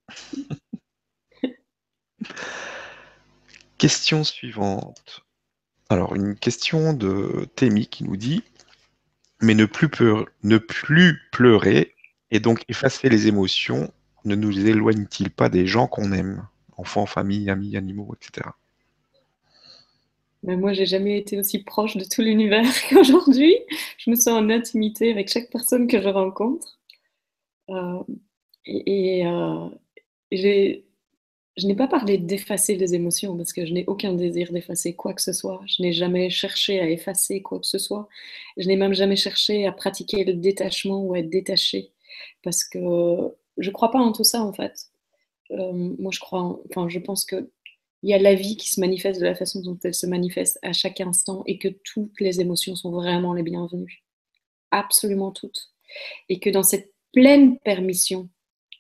[SPEAKER 1] question suivante. Alors, une question de Témi qui nous dit Mais ne plus, ne plus pleurer et donc effacer les émotions ne nous éloigne-t-il pas des gens qu'on aime? Enfants, famille, amis, animaux, etc.
[SPEAKER 2] Mais moi, j'ai jamais été aussi proche de tout l'univers qu'aujourd'hui. Je me sens en intimité avec chaque personne que je rencontre. Euh, et, euh, je n'ai pas parlé d'effacer les émotions parce que je n'ai aucun désir d'effacer quoi que ce soit. Je n'ai jamais cherché à effacer quoi que ce soit. Je n'ai même jamais cherché à pratiquer le détachement ou à être détaché parce que je ne crois pas en tout ça en fait. Euh, moi, je crois, enfin, je pense que il y a la vie qui se manifeste de la façon dont elle se manifeste à chaque instant et que toutes les émotions sont vraiment les bienvenues. Absolument toutes. Et que dans cette pleine permission,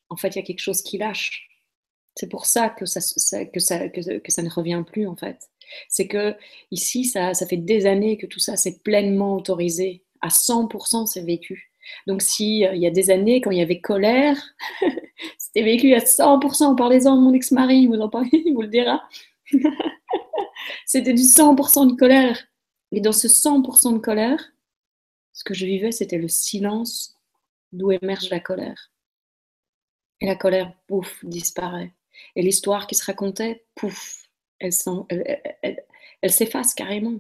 [SPEAKER 2] en fait, il y a quelque chose qui lâche. C'est pour ça que ça, ne revient plus, en fait. C'est que ici, ça, fait des années que tout ça, c'est pleinement autorisé. À 100%, c'est vécu. Donc, s'il il y a des années, quand il y avait colère, c'était vécu à 100%. Parlez-en de mon ex-mari, vous en il vous le dira. c'était du 100% de colère. Et dans ce 100% de colère, ce que je vivais, c'était le silence d'où émerge la colère. Et la colère, pouf, disparaît. Et l'histoire qui se racontait, pouf, elle, s'efface carrément.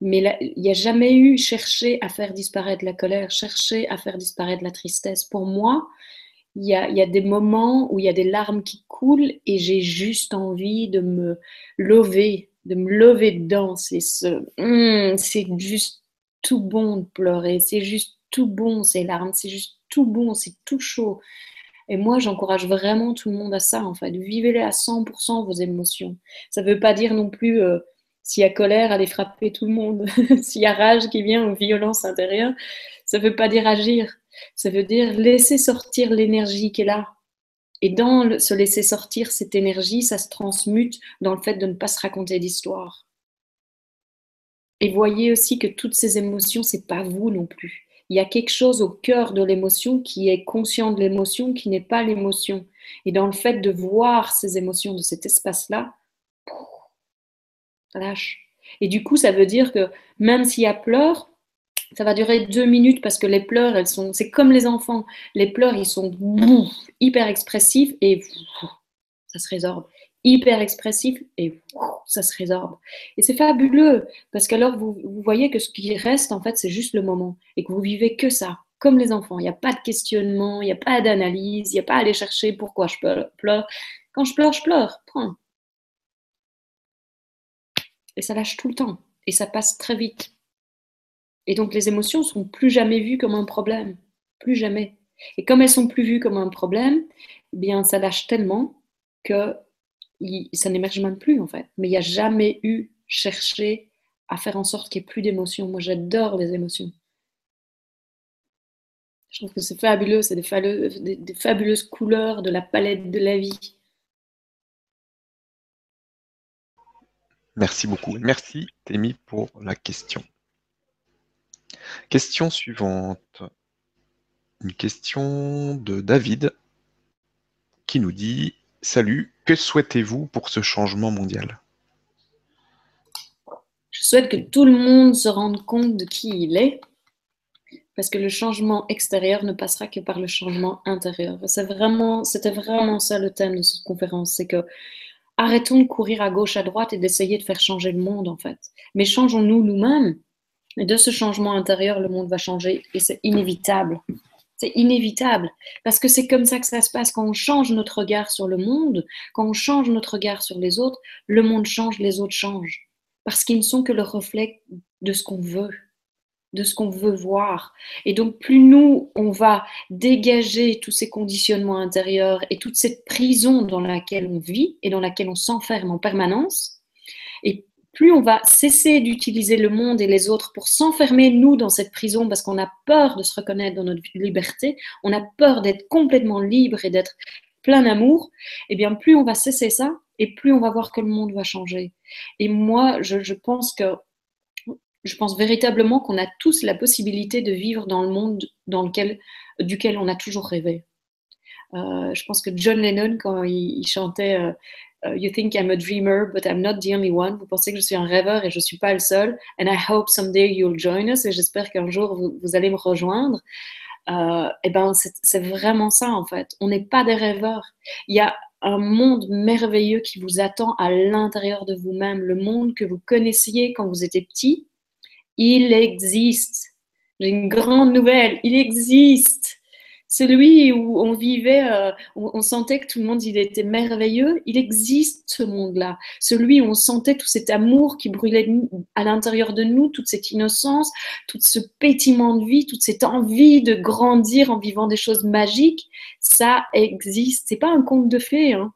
[SPEAKER 2] Mais il n'y a jamais eu chercher à faire disparaître la colère, chercher à faire disparaître la tristesse. Pour moi, il y a, des moments où il y a des larmes qui coulent et j'ai juste envie de me lever, de me lever dedans. C'est ce, c'est juste tout bon de pleurer, c'est juste tout bon ces larmes, c'est juste tout bon, c'est tout chaud. Et moi, j'encourage vraiment tout le monde à ça, en fait. Vivez-les à 100% vos émotions. Ça ne veut pas dire non plus, euh, s'il y a colère, aller frapper tout le monde. s'il y a rage qui vient ou violence intérieure, ça ne veut pas dire agir. Ça veut dire laisser sortir l'énergie qui est là. Et dans se laisser sortir cette énergie, ça se transmute dans le fait de ne pas se raconter d'histoire. Et voyez aussi que toutes ces émotions, c'est pas vous non plus. Il y a quelque chose au cœur de l'émotion qui est conscient de l'émotion, qui n'est pas l'émotion. Et dans le fait de voir ces émotions de cet espace-là, lâche. Et du coup, ça veut dire que même s'il y a pleurs, ça va durer deux minutes parce que les pleurs, elles sont, c'est comme les enfants. Les pleurs, ils sont hyper expressifs et ça se résorbe. Hyper expressif et ça se résorbe. Et c'est fabuleux parce qu'alors vous, vous voyez que ce qui reste, en fait, c'est juste le moment et que vous vivez que ça, comme les enfants. Il n'y a pas de questionnement, il n'y a pas d'analyse, il n'y a pas à aller chercher pourquoi je pleure. Quand je pleure, je pleure. Et ça lâche tout le temps. Et ça passe très vite. Et donc les émotions sont plus jamais vues comme un problème, plus jamais. Et comme elles sont plus vues comme un problème, eh bien ça lâche tellement que ça n'émerge même plus en fait. Mais il n'y a jamais eu cherché à faire en sorte qu'il n'y ait plus d'émotions. Moi j'adore les émotions. Je trouve que c'est fabuleux, c'est des, des fabuleuses couleurs de la palette de la vie.
[SPEAKER 1] Merci beaucoup. Merci, Témi, pour la question. Question suivante. Une question de David qui nous dit Salut, que souhaitez-vous pour ce changement mondial?
[SPEAKER 2] Je souhaite que tout le monde se rende compte de qui il est, parce que le changement extérieur ne passera que par le changement intérieur. C'est vraiment, c'était vraiment ça le thème de cette conférence, c'est que arrêtons de courir à gauche, à droite et d'essayer de faire changer le monde en fait, mais changeons-nous nous-mêmes et de ce changement intérieur, le monde va changer et c'est inévitable. C'est inévitable parce que c'est comme ça que ça se passe. Quand on change notre regard sur le monde, quand on change notre regard sur les autres, le monde change, les autres changent. Parce qu'ils ne sont que le reflet de ce qu'on veut, de ce qu'on veut voir. Et donc, plus nous, on va dégager tous ces conditionnements intérieurs et toute cette prison dans laquelle on vit et dans laquelle on s'enferme en permanence, et plus on va cesser d'utiliser le monde et les autres pour s'enfermer, nous, dans cette prison, parce qu'on a peur de se reconnaître dans notre liberté, on a peur d'être complètement libre et d'être plein d'amour, eh bien, plus on va cesser ça, et plus on va voir que le monde va changer. Et moi, je, pense que je pense véritablement qu'on a tous la possibilité de vivre dans le monde dans lequel, duquel on a toujours rêvé. Euh, je pense que John Lennon, quand il, chantait euh, Uh, you think I'm a dreamer, but I'm not the only one. Vous pensez que je suis un rêveur et je ne suis pas le seul. And I hope someday you'll join us. Et j'espère qu'un jour vous, allez me rejoindre. Euh, et ben, c'est vraiment ça en fait. On n'est pas des rêveurs. Il y a un monde merveilleux qui vous attend à l'intérieur de vous-même. Le monde que vous connaissiez quand vous étiez petit, il existe. J'ai une grande nouvelle. Il existe celui où on vivait, euh, on, sentait que tout le monde il était merveilleux, il existe ce monde-là. Celui où on sentait tout cet amour qui brûlait à l'intérieur de nous, toute cette innocence, tout ce pétiment de vie, toute cette envie de grandir en vivant des choses magiques, ça existe. C'est pas un conte de fées. Hein.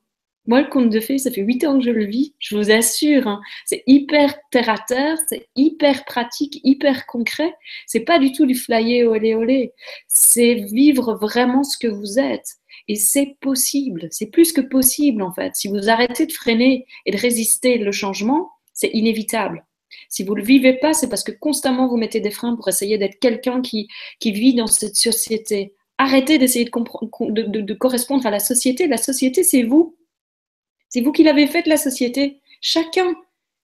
[SPEAKER 2] Moi, le conte de fées, ça fait huit ans que je le vis, je vous assure. Hein. c'est hyper terre à terre, c'est hyper pratique, hyper concret. C'est pas du tout du flyer olé olé. C'est vivre vraiment ce que vous êtes. Et c'est possible, c'est plus que possible en fait. Si vous arrêtez de freiner et de résister le changement, c'est inévitable. Si vous ne le vivez pas, c'est parce que constamment vous mettez des freins pour essayer d'être quelqu'un qui, qui vit dans cette société. Arrêtez d'essayer de, correspondre à la société. La société, c'est vous. C'est vous qui l'avez faite, la société. Chacun,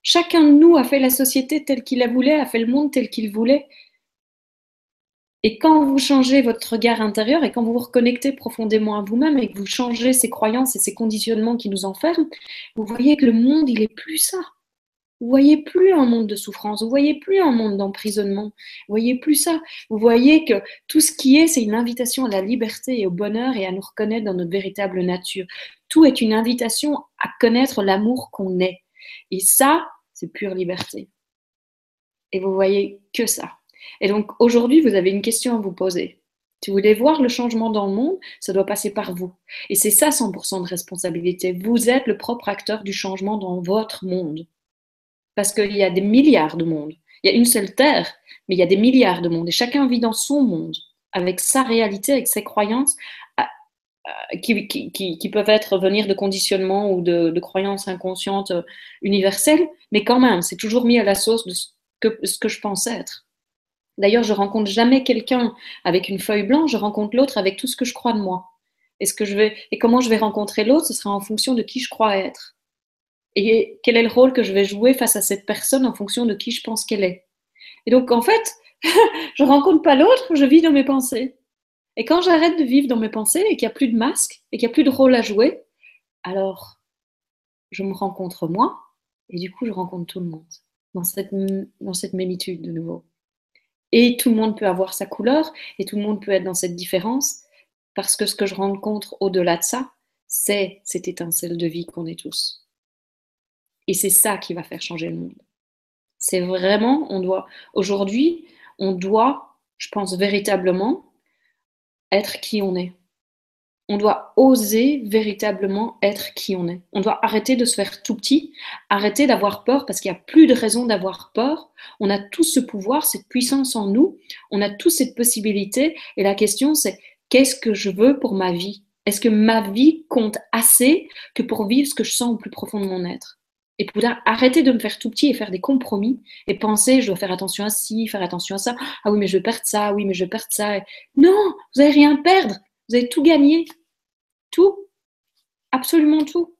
[SPEAKER 2] chacun de nous a fait la société telle qu'il la voulait, a fait le monde tel qu'il voulait. Et quand vous changez votre regard intérieur et quand vous vous reconnectez profondément à vous-même et que vous changez ces croyances et ces conditionnements qui nous enferment, vous voyez que le monde, il est plus ça. Vous voyez plus un monde de souffrance, vous voyez plus un monde d'emprisonnement, vous voyez plus ça. Vous voyez que tout ce qui est, c'est une invitation à la liberté et au bonheur et à nous reconnaître dans notre véritable nature. Tout est une invitation à connaître l'amour qu'on est. Et ça, c'est pure liberté. Et vous voyez que ça. Et donc aujourd'hui, vous avez une question à vous poser. Si vous voulez voir le changement dans le monde, ça doit passer par vous. Et c'est ça 100% de responsabilité. Vous êtes le propre acteur du changement dans votre monde. Parce qu'il y a des milliards de mondes. Il y a une seule Terre, mais il y a des milliards de mondes. Et chacun vit dans son monde, avec sa réalité, avec ses croyances, qui, peuvent être venir de conditionnement ou de, croyances inconscientes euh, universelles, mais quand même, c'est toujours mis à la sauce de ce que, je pense être. D'ailleurs, je rencontre jamais quelqu'un avec une feuille blanche, je rencontre l'autre avec tout ce que je crois de moi. Et comment je vais rencontrer l'autre, ce sera en fonction de qui je crois être et quel est le rôle que je vais jouer face à cette personne en fonction de qui je pense qu'elle est. Et donc, en fait, je rencontre pas l'autre, je vis dans mes pensées. Et quand j'arrête de vivre dans mes pensées et qu'il n'y a plus de masque et qu'il n'y a plus de rôle à jouer, alors je me rencontre moi et du coup, je rencontre tout le monde dans cette, dans cette de nouveau. Et tout le monde peut avoir sa couleur et tout le monde peut être dans cette différence parce que ce que je rencontre au-delà de ça, c'est cette étincelle de vie qu'on est tous. Et c'est ça qui va faire changer le monde. C'est vraiment, on doit, aujourd'hui, on doit, je pense véritablement, être qui on est. On doit oser véritablement être qui on est. On doit arrêter de se faire tout petit, arrêter d'avoir peur parce qu'il n'y a plus de raison d'avoir peur. On a tout ce pouvoir, cette puissance en nous. On a tous cette possibilité. Et la question, c'est qu'est-ce que je veux pour ma vie? Est-ce que ma vie compte assez que pour vivre ce que je sens au plus profond de mon être? Et pour arrêter de me faire tout petit et faire des compromis et penser je dois faire attention à ci, faire attention à ça. Ah oui, mais je vais perdre ça, oui, mais je vais perdre ça. Non, vous n'allez rien perdre. Vous avez tout gagné. Tout. Absolument tout.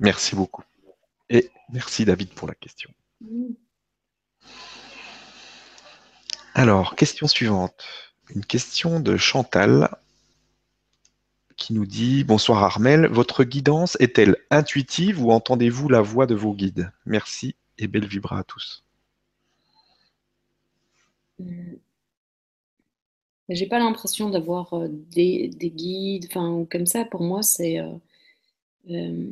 [SPEAKER 1] Merci beaucoup. Et merci David pour la question. Mmh. Alors, question suivante. Une question de Chantal qui nous dit Bonsoir Armel, votre guidance est-elle intuitive ou entendez-vous la voix de vos guides? Merci et belle vibra à tous.
[SPEAKER 2] Euh, j'ai pas l'impression d'avoir euh, des, guides, enfin comme ça. Pour moi, c'est euh,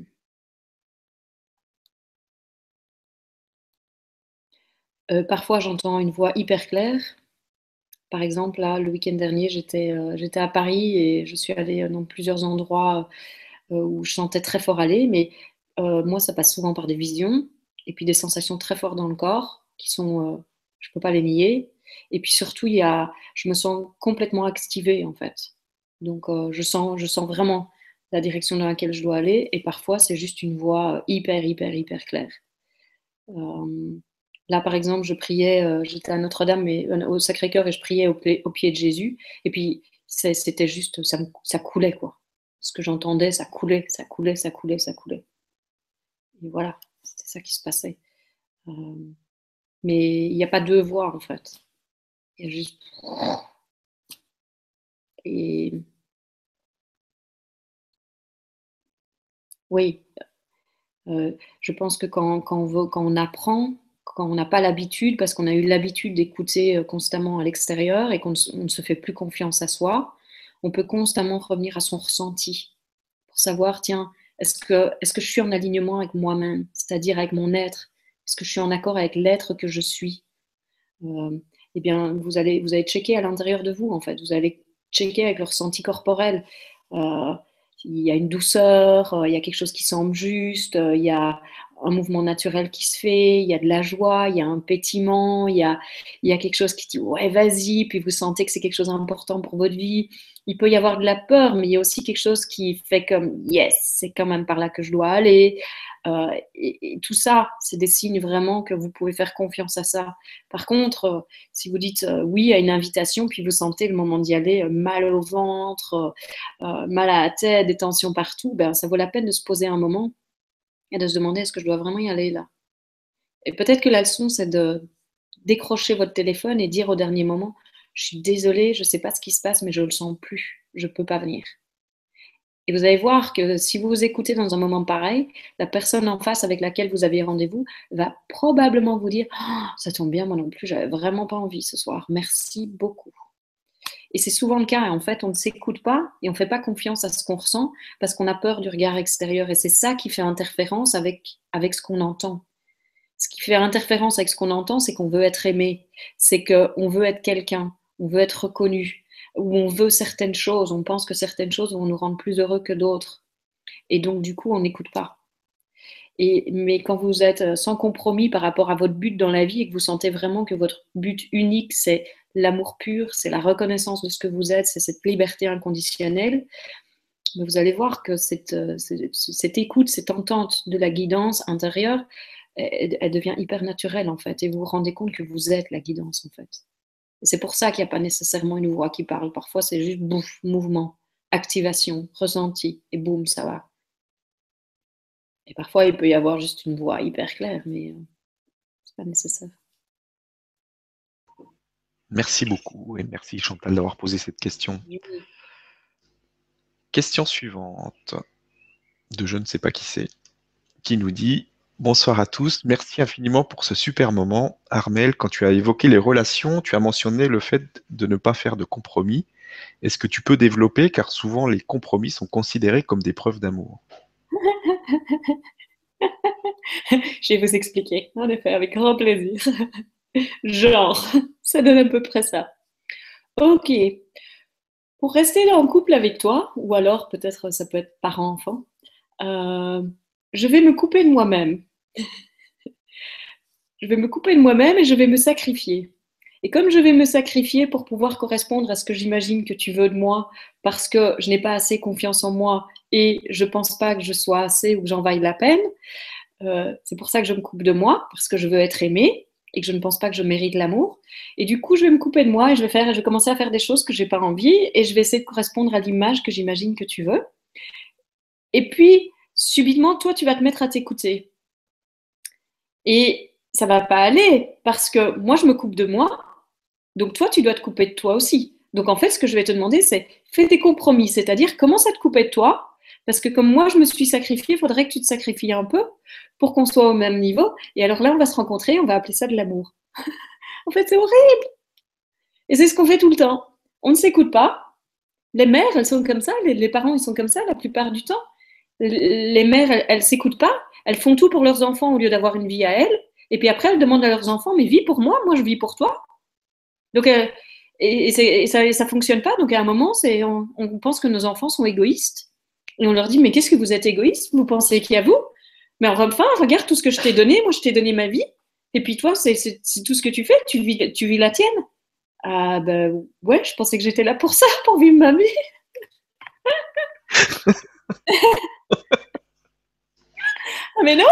[SPEAKER 2] parfois, j'entends une voix hyper claire. Par exemple, là, le week-end dernier, j'étais euh, à Paris et je suis allée euh, dans plusieurs endroits où je sentais très fort aller. Mais moi, ça passe souvent par des visions et puis des sensations très fortes dans le corps qui sont, je ne peux pas les nier. Et puis surtout, il y a, je me sens complètement activée en fait. Donc, je, sens, je sens vraiment la direction dans laquelle je dois aller. Et parfois, c'est juste une voix hyper, hyper, hyper claire. Là, par exemple, je priais, euh, j'étais à Notre-Dame, mais euh, au Sacré-Cœur, et je priais au, pied de Jésus. Et puis, c'était juste, ça, coulait, quoi. Ce que j'entendais, ça coulait, ça coulait, ça coulait, ça coulait. Et voilà, c'était ça qui se passait. Euh, mais il n'y a pas deux voix, en fait. Il y a juste. Et. Oui. je pense que quand, on quand on apprend, quand on n'a pas l'habitude, parce qu'on a eu l'habitude d'écouter euh, constamment à l'extérieur et qu'on ne se fait plus confiance à soi, on peut constamment revenir à son ressenti pour savoir, tiens, est-ce que, je suis en alignement avec moi-même, c'est-à-dire avec mon être? Est-ce que je suis en accord avec l'être que je suis? Euh, Eh bien, vous allez, vous checker à l'intérieur de vous, en fait. Vous allez checker avec le ressenti corporel. Euh, il y a une douceur, il y a quelque chose qui semble juste, il y a un mouvement naturel qui se fait, il y a de la joie, il y a un pétiment, il y a, il y a quelque chose qui dit ouais, vas-y, puis vous sentez que c'est quelque chose d'important pour votre vie. Il peut y avoir de la peur, mais il y a aussi quelque chose qui fait comme yes, c'est quand même par là que je dois aller. Euh, et, tout ça, c'est des signes vraiment que vous pouvez faire confiance à ça. Par contre, euh, si vous dites euh, oui à une invitation, puis vous sentez le moment d'y aller mal au ventre, mal à la tête, des tensions partout, ben, ça vaut la peine de se poser un moment et de se demander est-ce que je dois vraiment y aller là? Et peut-être que la leçon, c'est de décrocher votre téléphone et dire au dernier moment, je suis désolée, je ne sais pas ce qui se passe, mais je ne le sens plus, je ne peux pas venir. Et vous allez voir que si vous vous écoutez dans un moment pareil, la personne en face avec laquelle vous avez rendez-vous va probablement vous dire oh, Ça tombe bien, moi non plus, j'avais vraiment pas envie ce soir. Merci beaucoup. Et c'est souvent le cas. En fait, on ne s'écoute pas et on ne fait pas confiance à ce qu'on ressent parce qu'on a peur du regard extérieur. Et c'est ça qui fait interférence avec, avec ce qu'on entend. Ce qui fait interférence avec ce qu'on entend, c'est qu'on veut être aimé, c'est qu'on veut être quelqu'un, on veut être reconnu, ou on veut certaines choses, on pense que certaines choses vont nous rendre plus heureux que d'autres. Et donc, du coup, on n'écoute pas. Et, mais quand vous êtes sans compromis par rapport à votre but dans la vie et que vous sentez vraiment que votre but unique, c'est l'amour pur, c'est la reconnaissance de ce que vous êtes, c'est cette liberté inconditionnelle, vous allez voir que cette, cette, écoute, cette entente de la guidance intérieure, elle, devient hyper naturelle en fait. Et vous vous rendez compte que vous êtes la guidance en fait. C'est pour ça qu'il n'y a pas nécessairement une voix qui parle. Parfois, c'est juste bouf, mouvement, activation, ressenti, et boum, ça va. Et parfois, il peut y avoir juste une voix hyper claire, mais euh, c'est pas nécessaire.
[SPEAKER 1] Merci beaucoup et merci Chantal d'avoir posé cette question. Question suivante de je ne sais pas qui c'est, qui nous dit Bonsoir à tous, merci infiniment pour ce super moment. Armel, quand tu as évoqué les relations, tu as mentionné le fait de ne pas faire de compromis. Est-ce que tu peux développer, car souvent les compromis sont considérés comme des preuves d'amour?
[SPEAKER 2] Je vais vous expliquer, en effet, avec grand plaisir. Genre, ça donne à peu près ça. Ok. Pour rester en couple avec toi, ou alors peut-être ça peut être parent-enfant, euh, je vais me couper de moi-même. je vais me couper de moi-même et je vais me sacrifier. Et comme je vais me sacrifier pour pouvoir correspondre à ce que j'imagine que tu veux de moi, parce que je n'ai pas assez confiance en moi et je ne pense pas que je sois assez ou que j'en vaille la peine, euh, c'est pour ça que je me coupe de moi, parce que je veux être aimée et que je ne pense pas que je mérite l'amour. Et du coup, je vais me couper de moi et je vais, faire, je vais commencer à faire des choses que je n'ai pas envie et je vais essayer de correspondre à l'image que j'imagine que tu veux. Et puis, subitement, toi, tu vas te mettre à t'écouter. Et ça va pas aller parce que moi, je me coupe de moi, donc toi, tu dois te couper de toi aussi. Donc en fait, ce que je vais te demander, c'est fais des compromis, c'est-à-dire commence à te couper de toi, parce que comme moi, je me suis sacrifiée, il faudrait que tu te sacrifies un peu pour qu'on soit au même niveau. Et alors là, on va se rencontrer, on va appeler ça de l'amour. en fait, c'est horrible. Et c'est ce qu'on fait tout le temps. On ne s'écoute pas. Les mères, elles sont comme ça, les parents, ils sont comme ça la plupart du temps les mères, elles, ne s'écoutent pas, elles font tout pour leurs enfants au lieu d'avoir une vie à elles. Et puis après, elles demandent à leurs enfants, mais vis pour moi, moi je vis pour toi. Donc, euh, et, ça, ne fonctionne pas. Donc à un moment, on, pense que nos enfants sont égoïstes. Et on leur dit, mais qu'est-ce que vous êtes égoïste? Vous pensez qu'il y a vous? Mais enfin, regarde tout ce que je t'ai donné. Moi, je t'ai donné ma vie. Et puis toi, c'est, tout ce que tu fais. Tu vis, tu vis la tienne. Ah ben ouais, je pensais que j'étais là pour ça, pour vivre ma vie. ah mais non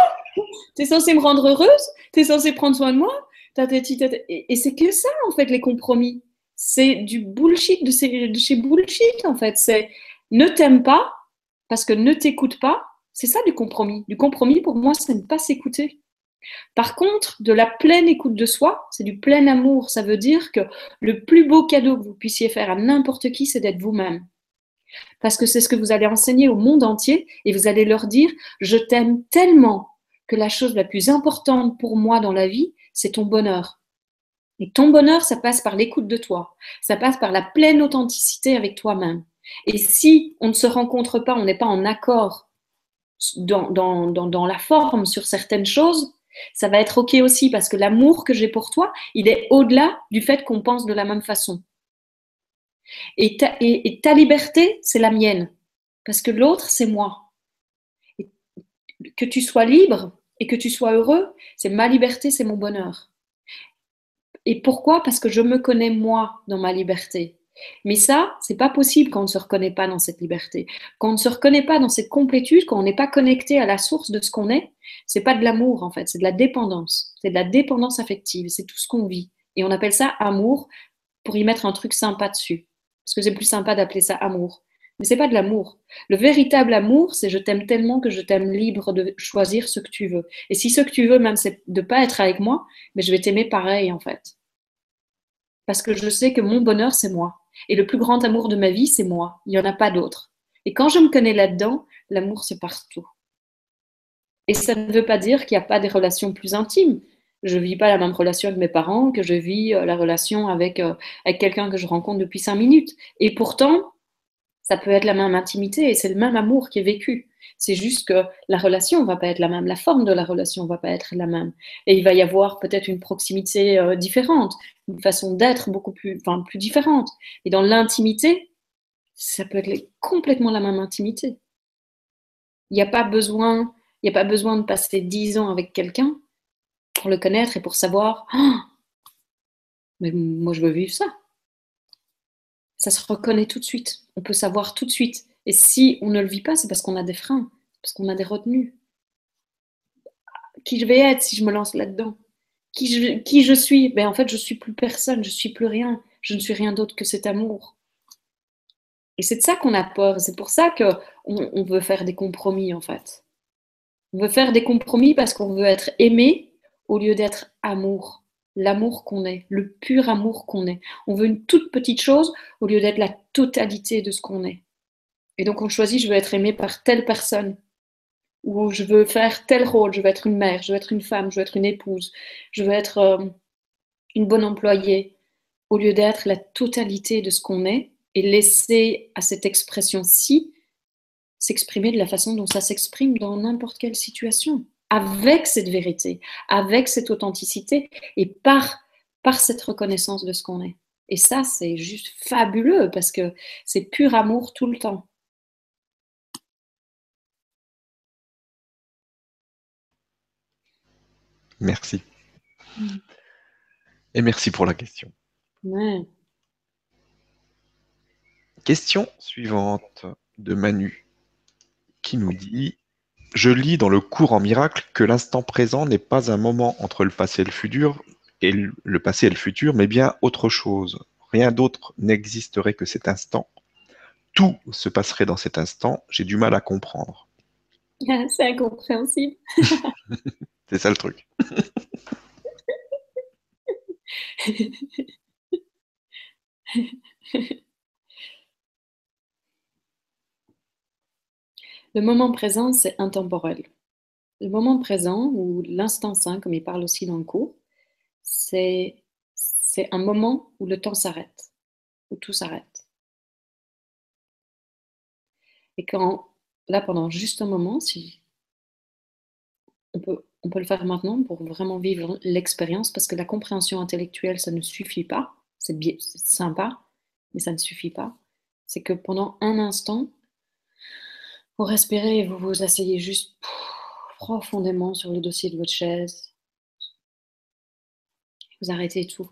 [SPEAKER 2] Tu es censé me rendre heureuse Tu es censé prendre soin de moi Et, c'est que ça, en fait, les compromis. C'est du bullshit de chez, bullshit, en fait. C'est ne t'aime pas parce que ne t'écoute pas. C'est ça du compromis. Du compromis, pour moi, c'est ne pas s'écouter. Par contre, de la pleine écoute de soi, c'est du plein amour. Ça veut dire que le plus beau cadeau que vous puissiez faire à n'importe qui, c'est d'être vous-même parce que c'est ce que vous allez enseigner au monde entier et vous allez leur dire, je t'aime tellement que la chose la plus importante pour moi dans la vie, c'est ton bonheur. Et ton bonheur, ça passe par l'écoute de toi, ça passe par la pleine authenticité avec toi-même. Et si on ne se rencontre pas, on n'est pas en accord dans, la forme sur certaines choses, ça va être OK aussi parce que l'amour que j'ai pour toi, il est au-delà du fait qu'on pense de la même façon. Et ta, liberté, c'est la mienne, parce que l'autre, c'est moi. que tu sois libre, et que tu sois heureux, c'est ma liberté, c'est mon bonheur. Et pourquoi? Parce que je me connais moi dans ma liberté. Mais ça, c'est pas possible quand on ne se reconnaît pas dans cette liberté. Quand on ne se reconnaît pas dans cette complétude, quand on n'est pas connecté à la source de ce qu'on est, c'est pas de l'amour en fait, c'est de la dépendance. C'est de la dépendance affective, c'est tout ce qu'on vit. Et on appelle ça amour pour y mettre un truc sympa dessus. Parce que c'est plus sympa d'appeler ça amour. Mais c'est pas de l'amour. Le véritable amour, c'est je t'aime tellement que je t'aime libre de choisir ce que tu veux. Et si ce que tu veux, même, c'est de pas être avec moi, mais je vais t'aimer pareil, en fait. Parce que je sais que mon bonheur, c'est moi. Et le plus grand amour de ma vie, c'est moi. Il n'y en a pas d'autre. Et quand je me connais là-dedans, l'amour, c'est partout. Et ça ne veut pas dire qu'il n'y a pas des relations plus intimes. Je ne vis pas la même relation avec mes parents que je vis euh, la relation avec, euh, avec quelqu'un que je rencontre depuis cinq minutes. Et pourtant, ça peut être la même intimité et c'est le même amour qui est vécu. C'est juste que la relation ne va pas être la même, la forme de la relation ne va pas être la même. Et il va y avoir peut-être une proximité euh, différente, une façon d'être beaucoup plus, enfin, plus différente. Et dans l'intimité, ça peut être complètement la même intimité. Il n'y a pas besoin, il n'y a pas besoin de passer dix ans avec quelqu'un pour le connaître et pour savoir, ah, mais moi je veux vivre ça ça se reconnaît tout de suite. On peut savoir tout de suite. Et si on ne le vit pas, c'est parce qu'on a des freins, parce qu'on a des retenues. Qui je vais être si je me lance là-dedans? Qui je, suis? Ben, En fait, je suis plus personne, je suis plus rien. Je ne suis rien d'autre que cet amour. Et c'est de ça qu'on a peur. C'est pour ça qu'on on veut faire des compromis, en fait. On veut faire des compromis parce qu'on veut être aimé au lieu d'être amour l'amour qu'on est, le pur amour qu'on est. On veut une toute petite chose au lieu d'être la totalité de ce qu'on est. Et donc on choisit, je veux être aimé par telle personne, ou je veux faire tel rôle, je veux être une mère, je veux être une femme, je veux être une épouse, je veux être euh, une bonne employée, au lieu d'être la totalité de ce qu'on est et laisser à cette expression-ci s'exprimer de la façon dont ça s'exprime dans n'importe quelle situation avec cette vérité, avec cette authenticité et par, par cette reconnaissance de ce qu'on est. Et ça, c'est juste fabuleux parce que c'est pur amour tout le temps.
[SPEAKER 1] Merci. Mm. Et merci pour la question. Question suivante de Manu qui nous dit je lis dans le cours en miracle que l'instant présent n'est pas un moment entre le passé et le futur, et le passé et le futur, mais bien autre chose. Rien d'autre n'existerait que cet instant. Tout se passerait dans cet instant. J'ai du mal à comprendre.
[SPEAKER 2] C'est incompréhensible.
[SPEAKER 1] C'est ça le truc.
[SPEAKER 2] Le moment présent, c'est intemporel. Le moment présent, ou l'instant sain, comme il parle aussi dans le cours, c'est un moment où le temps s'arrête, où tout s'arrête. Et quand, là, pendant juste un moment, si on peut, on peut le faire maintenant pour vraiment vivre l'expérience, parce que la compréhension intellectuelle, ça ne suffit pas. C'est sympa, mais ça ne suffit pas. C'est que pendant un instant, vous respirez et vous vous asseyez juste profondément sur le dossier de votre chaise. Vous arrêtez tout.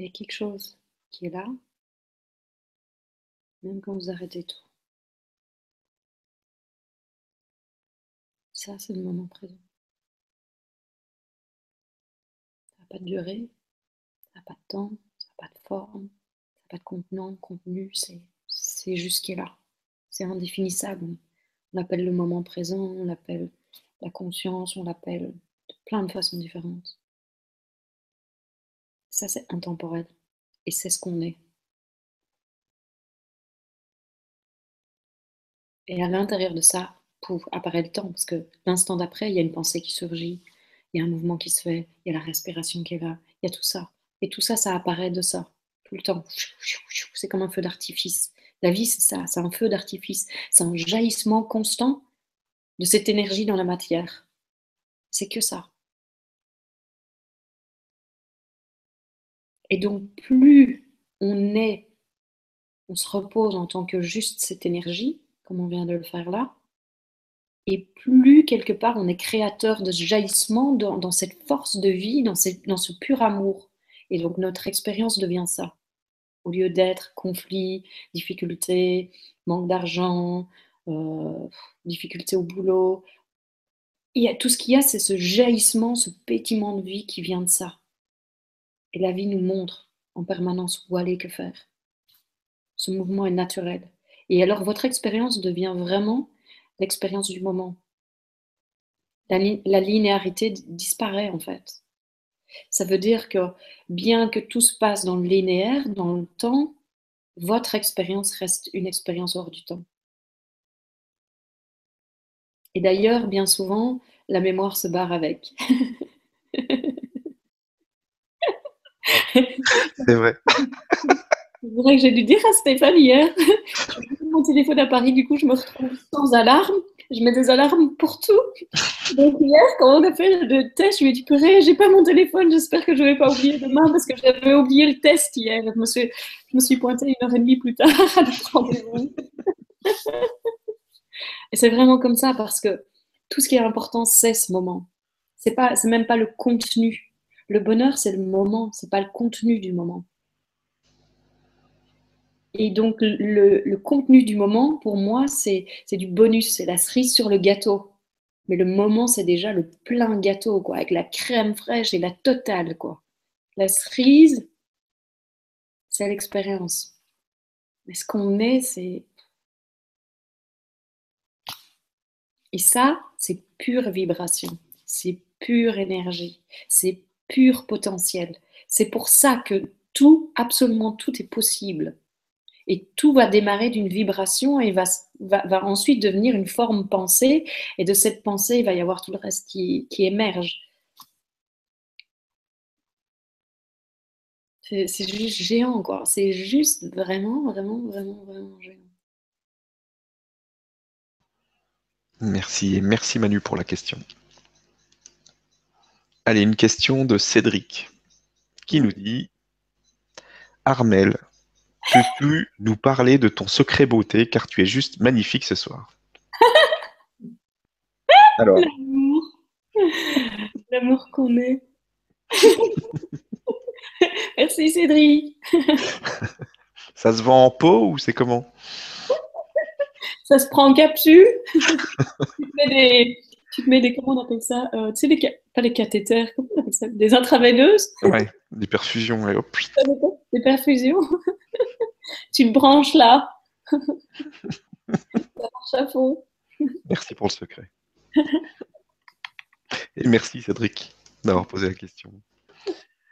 [SPEAKER 2] Il y a quelque chose qui est là, même quand vous arrêtez tout. Ça, c'est le moment présent. Ça n'a pas de durée, ça n'a pas de temps, ça n'a pas de forme, ça n'a pas de contenant, contenu, c'est juste qui est là. C'est indéfinissable. On l'appelle le moment présent, on l'appelle la conscience, on l'appelle de plein de façons différentes. Ça, c'est intemporel. et c'est ce qu'on est. Et à l'intérieur de ça, apparaît le temps, parce que l'instant d'après, il y a une pensée qui surgit, il y a un mouvement qui se fait, il y a la respiration qui est là, il y a tout ça. Et tout ça, ça apparaît de ça, tout le temps. C'est comme un feu d'artifice. La vie, c'est ça, c'est un feu d'artifice, c'est un jaillissement constant de cette énergie dans la matière. C'est que ça. Et donc, plus on est, on se repose en tant que juste cette énergie, comme on vient de le faire là, et plus quelque part on est créateur de ce jaillissement dans, cette force de vie, dans, ce pur amour. Et donc notre expérience devient ça. Au lieu d'être conflit, difficulté, manque d'argent, euh, difficulté au boulot, il y a, tout ce qu'il y a, c'est ce jaillissement, ce pétillement de vie qui vient de ça. Et la vie nous montre en permanence où aller, que faire. Ce mouvement est naturel. Et alors votre expérience devient vraiment l'expérience du moment. La, la, linéarité disparaît en fait. Ça veut dire que bien que tout se passe dans le linéaire, dans le temps, votre expérience reste une expérience hors du temps. Et d'ailleurs, bien souvent, la mémoire se barre avec.
[SPEAKER 1] C'est vrai.
[SPEAKER 2] C'est vrai que j'ai dû dire à Stéphane hier. mon téléphone à Paris, du coup, je me retrouve sans alarme. Je mets des alarmes pour tout. Donc, hier, quand on a fait le test, je lui ai dit Purée, j'ai pas mon téléphone, j'espère que je vais pas oublier demain parce que j'avais oublié le test hier. Je me suis, je me suis pointée une heure et demie plus tard à rendez-vous. et c'est vraiment comme ça parce que tout ce qui est important, c'est ce moment. C'est pas, c'est même pas le contenu. Le bonheur, c'est le moment, c'est pas le contenu du moment. Et donc, le, contenu du moment, pour moi, c'est du bonus, c'est la cerise sur le gâteau. Mais le moment, c'est déjà le plein gâteau, quoi, avec la crème fraîche et la totale, quoi. La cerise, c'est l'expérience. Mais ce qu'on est, c'est. Et ça, c'est pure vibration, c'est pure énergie, c'est pur potentiel. C'est pour ça que tout, absolument tout est possible. Et tout va démarrer d'une vibration et va, va, ensuite devenir une forme pensée. Et de cette pensée, il va y avoir tout le reste qui, qui émerge. C'est juste géant, quoi. C'est juste vraiment, vraiment, vraiment, vraiment géant.
[SPEAKER 1] Merci merci Manu pour la question. Allez, une question de Cédric qui nous dit Armel, peux-tu nous parler de ton secret beauté car tu es juste magnifique ce soir?
[SPEAKER 2] Alors. L'amour. L'amour qu'on est. Merci Cédric.
[SPEAKER 1] Ça se vend en pot ou c'est comment?
[SPEAKER 2] Ça se prend en capsule. tu fais des, tu te mets des, comment on appelle ça euh, Tu sais, les, pas les cathéters, comment on appelle ça Des intraveineuses
[SPEAKER 1] Ouais, des perfusions, et hop.
[SPEAKER 2] Des perfusions. tu te branches là. ça marche à fond.
[SPEAKER 1] Merci pour le secret. Et merci Cédric d'avoir posé la question.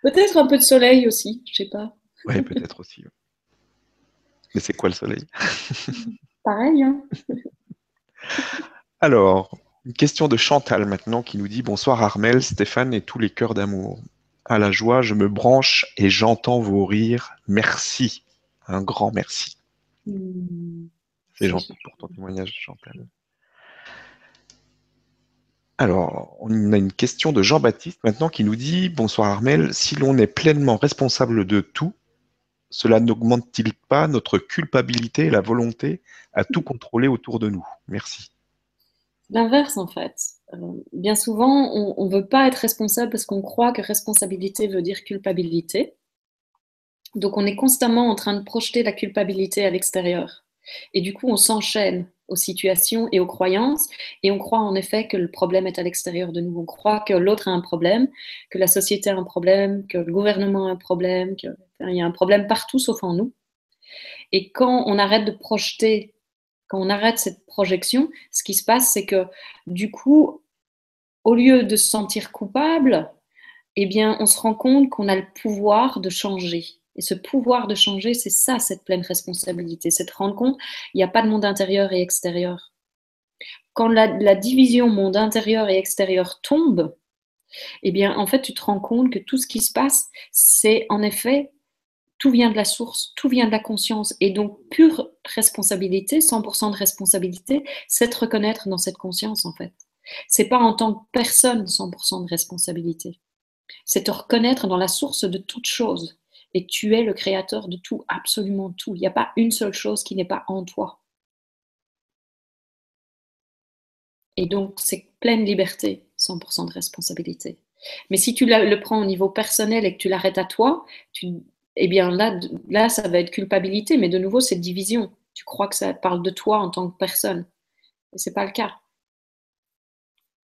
[SPEAKER 2] Peut-être un peu de soleil aussi, je sais pas.
[SPEAKER 1] Oui, peut-être aussi. Mais c'est quoi le soleil?
[SPEAKER 2] Pareil, hein
[SPEAKER 1] Alors, une question de Chantal maintenant qui nous dit Bonsoir Armel, Stéphane et tous les cœurs d'amour. À la joie, je me branche et j'entends vos rires. Merci. Un grand merci. Mmh. C'est gentil pour ton témoignage, Chantal. Alors, on a une question de Jean-Baptiste maintenant qui nous dit Bonsoir Armel, si l'on est pleinement responsable de tout, cela n'augmente-t-il pas notre culpabilité et la volonté à tout contrôler autour de nous? Merci
[SPEAKER 2] l'inverse en fait. Euh, bien souvent, on ne veut pas être responsable parce qu'on croit que responsabilité veut dire culpabilité. Donc on est constamment en train de projeter la culpabilité à l'extérieur. Et du coup, on s'enchaîne aux situations et aux croyances, et on croit en effet que le problème est à l'extérieur de nous. On croit que l'autre a un problème, que la société a un problème, que le gouvernement a un problème, qu'il y a un problème partout sauf en nous. Et quand on arrête de projeter quand on arrête cette projection, ce qui se passe, c'est que du coup, au lieu de se sentir coupable, eh bien, on se rend compte qu'on a le pouvoir de changer Et ce pouvoir de changer, c'est ça, cette pleine responsabilité. C'est de rendre compte, il n'y a pas de monde intérieur et extérieur. Quand la, la division monde intérieur et extérieur tombe, eh bien, en fait, tu te rends compte que tout ce qui se passe, c'est en effet, tout vient de la source, tout vient de la conscience. Et donc, pure responsabilité, 100% de responsabilité, c'est reconnaître dans cette conscience, en fait. C'est pas en tant que personne 100% de responsabilité. C'est te reconnaître dans la source de toute chose. Et tu es le créateur de tout, absolument tout. Il n'y a pas une seule chose qui n'est pas en toi. Et donc, c'est pleine liberté, 100% de responsabilité. Mais si tu le prends au niveau personnel et que tu l'arrêtes à toi, tu, eh bien là, ça va être culpabilité. Mais de nouveau, c'est division. Tu crois que ça parle de toi en tant que personne. Et ce n'est pas le cas.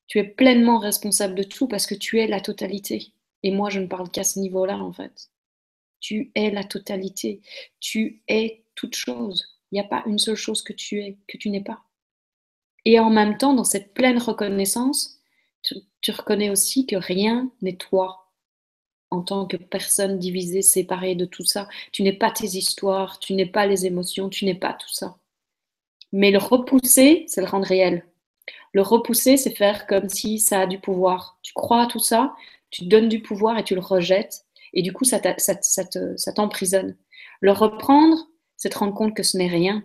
[SPEAKER 2] Tu es pleinement responsable de tout parce que tu es la totalité. Et moi, je ne parle qu'à ce niveau-là, en fait. Tu es la totalité. Tu es toute chose. Il n'y a pas une seule chose que tu es, que tu n'es pas. Et en même temps, dans cette pleine reconnaissance, tu reconnais aussi que rien n'est toi en tant que personne divisée, séparée de tout ça. Tu n'es pas tes histoires, tu n'es pas les émotions, tu n'es pas tout ça. Mais le repousser, c'est le rendre réel. Le repousser, c'est faire comme si ça a du pouvoir. Tu crois à tout ça, tu donnes du pouvoir et tu le rejettes. Et du coup, ça t'emprisonne. Le reprendre, c'est te rendre compte que ce n'est rien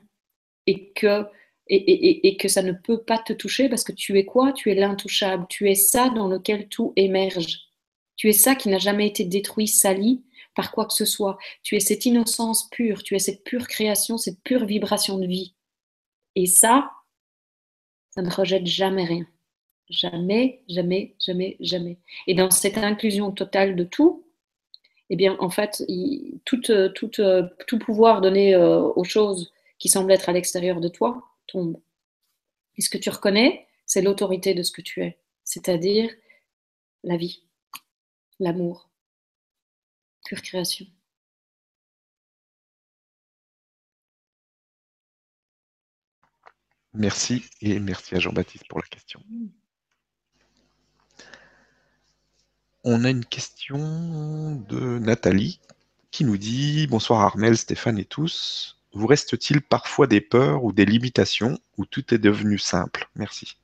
[SPEAKER 2] et que, et, et, que ça ne peut pas te toucher parce que tu es quoi? Tu es l'intouchable. Tu es ça dans lequel tout émerge. Tu es ça qui n'a jamais été détruit, sali par quoi que ce soit. Tu es cette innocence pure, tu es cette pure création, cette pure vibration de vie. Et ça, ça ne rejette jamais rien. Jamais, jamais, jamais, jamais. Et dans cette inclusion totale de tout, eh bien, en fait, tout, tout, tout, pouvoir donné euh, aux choses qui semblent être à l'extérieur de toi tombe. Et ce que tu reconnais, c'est l'autorité de ce que tu es, c'est-à-dire la vie, l'amour, pure création.
[SPEAKER 1] Merci et merci à Jean-Baptiste pour la question. On a une question de Nathalie qui nous dit Bonsoir Armel, Stéphane et tous. Vous reste-t-il parfois des peurs ou des limitations où tout est devenu simple? Merci.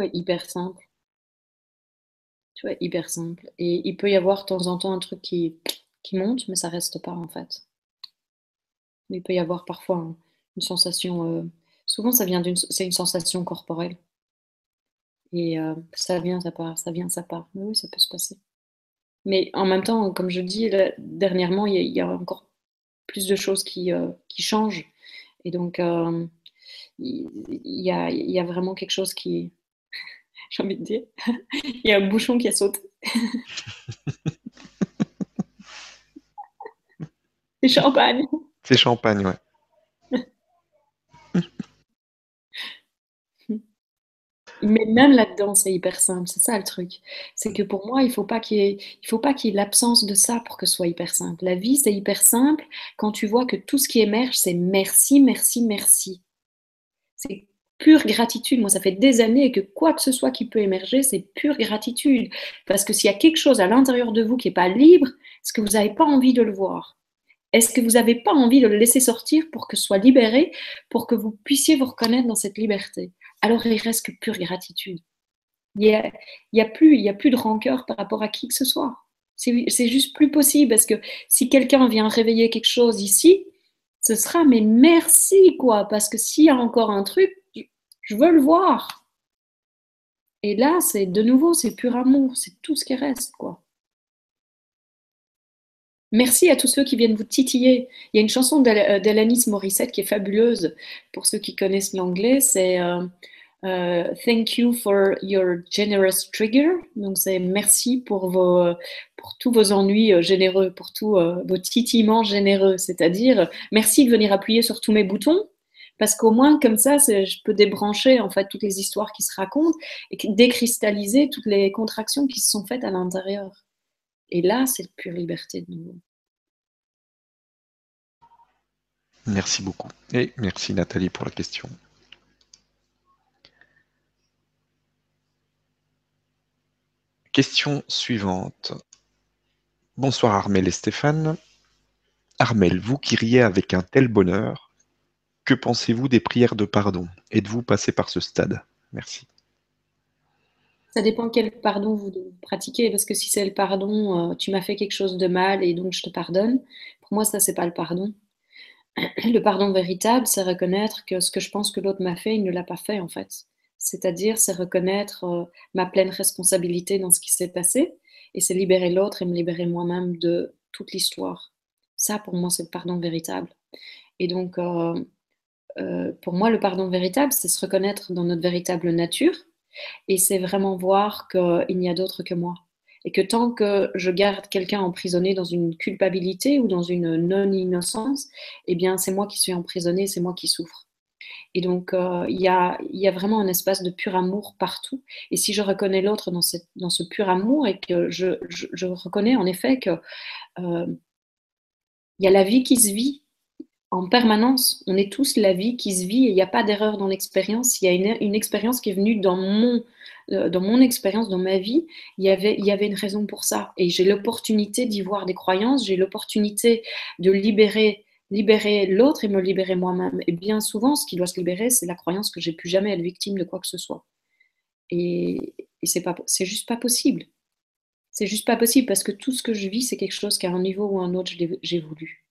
[SPEAKER 2] Est hyper simple. Tout est hyper simple. Et il peut y avoir de temps en temps un truc qui, qui monte, mais ça reste pas en fait. Il peut y avoir parfois une sensation euh, Souvent, ça vient d'une, c'est une sensation corporelle. Et euh, ça vient, ça part, ça vient, ça part. Mais oui, ça peut se passer. Mais en même temps, comme je dis, dernièrement, il y, a, encore plus de choses qui, euh, qui changent. Et donc, il y a vraiment quelque chose qui, j'ai envie de dire, il y a un bouchon qui a sauté. C'est champagne.
[SPEAKER 1] C'est champagne, ouais.
[SPEAKER 2] Mais même là-dedans, c'est hyper simple, c'est ça le truc. C'est que pour moi, il faut pas qu'il y ait, il faut pas qu'il y ait l'absence de ça pour que ce soit hyper simple. La vie, c'est hyper simple quand tu vois que tout ce qui émerge, c'est merci, merci, merci. C'est pure gratitude. Moi, ça fait des années que quoi que ce soit qui peut émerger, c'est pure gratitude. Parce que s'il y a quelque chose à l'intérieur de vous qui n'est pas libre, est-ce que vous n'avez pas envie de le voir? Est-ce que vous n'avez pas envie de le laisser sortir pour que ce soit libéré, pour que vous puissiez vous reconnaître dans cette liberté? Alors il reste que pure gratitude. Il n'y a, y a, plus, a plus de rancœur par rapport à qui que ce soit. C'est juste plus possible parce que si quelqu'un vient réveiller quelque chose ici, ce sera mais merci quoi, parce que s'il y a encore un truc, je veux le voir. Et là, c'est de nouveau, c'est pur amour, c'est tout ce qui reste quoi. Merci à tous ceux qui viennent vous titiller. Il y a une chanson d'Alanis Morissette qui est fabuleuse pour ceux qui connaissent l'anglais. C'est euh, euh, Thank you for your generous trigger. Donc c'est merci pour tous vos ennuis euh, généreux, pour tous vos titillements généreux. C'est-à-dire merci de venir appuyer sur tous mes boutons parce qu'au moins comme ça, je peux débrancher en toutes les histoires qui se racontent et décristalliser toutes les contractions qui se sont faites à l'intérieur. Et là, c'est pure liberté de nouveau.
[SPEAKER 1] Merci beaucoup. Et merci Nathalie pour la question. Question suivante. Bonsoir Armel et Stéphane. Armel, vous qui riez avec un tel bonheur, que pensez-vous des prières de pardon? Êtes-vous passé par ce stade? Merci.
[SPEAKER 2] Ça dépend quel pardon vous pratiquez, parce que si c'est le pardon, euh, tu m'as fait quelque chose de mal et donc je te pardonne, pour moi, ça, c'est pas le pardon. Le pardon véritable, c'est reconnaître que ce que je pense que l'autre m'a fait, il ne l'a pas fait, en fait. C'est-à-dire, c'est reconnaître euh, ma pleine responsabilité dans ce qui s'est passé, et c'est libérer l'autre et me libérer moi-même de toute l'histoire. Ça, pour moi, c'est le pardon véritable. Et donc, euh, pour moi, le pardon véritable, c'est se reconnaître dans notre véritable nature, et c'est vraiment voir qu'il n'y a d'autre que moi. Et que tant que je garde quelqu'un emprisonné dans une culpabilité ou dans une non-innocence, eh bien, c'est moi qui suis emprisonné, c'est moi qui souffre. Et donc, euh, il y, a, vraiment un espace de pur amour partout. Et si je reconnais l'autre dans, ce pur amour et que je, reconnais en effet que euh, il y a la vie qui se vit en permanence. On est tous la vie qui se vit et il n'y a pas d'erreur dans l'expérience. Il y a une, expérience qui est venue dans mon, euh, dans mon expérience, dans ma vie. Il y, avait, il y avait une raison pour ça. Et j'ai l'opportunité d'y voir des croyances. J'ai l'opportunité de libérer libérer l'autre et me libérer moi-même. Et bien souvent, ce qui doit se libérer, c'est la croyance que j'ai plus jamais être victime de quoi que ce soit. Et, et c'est pas, c'est juste pas possible. C'est juste pas possible parce que tout ce que je vis, c'est quelque chose qu'à un niveau ou à un autre, j'ai voulu.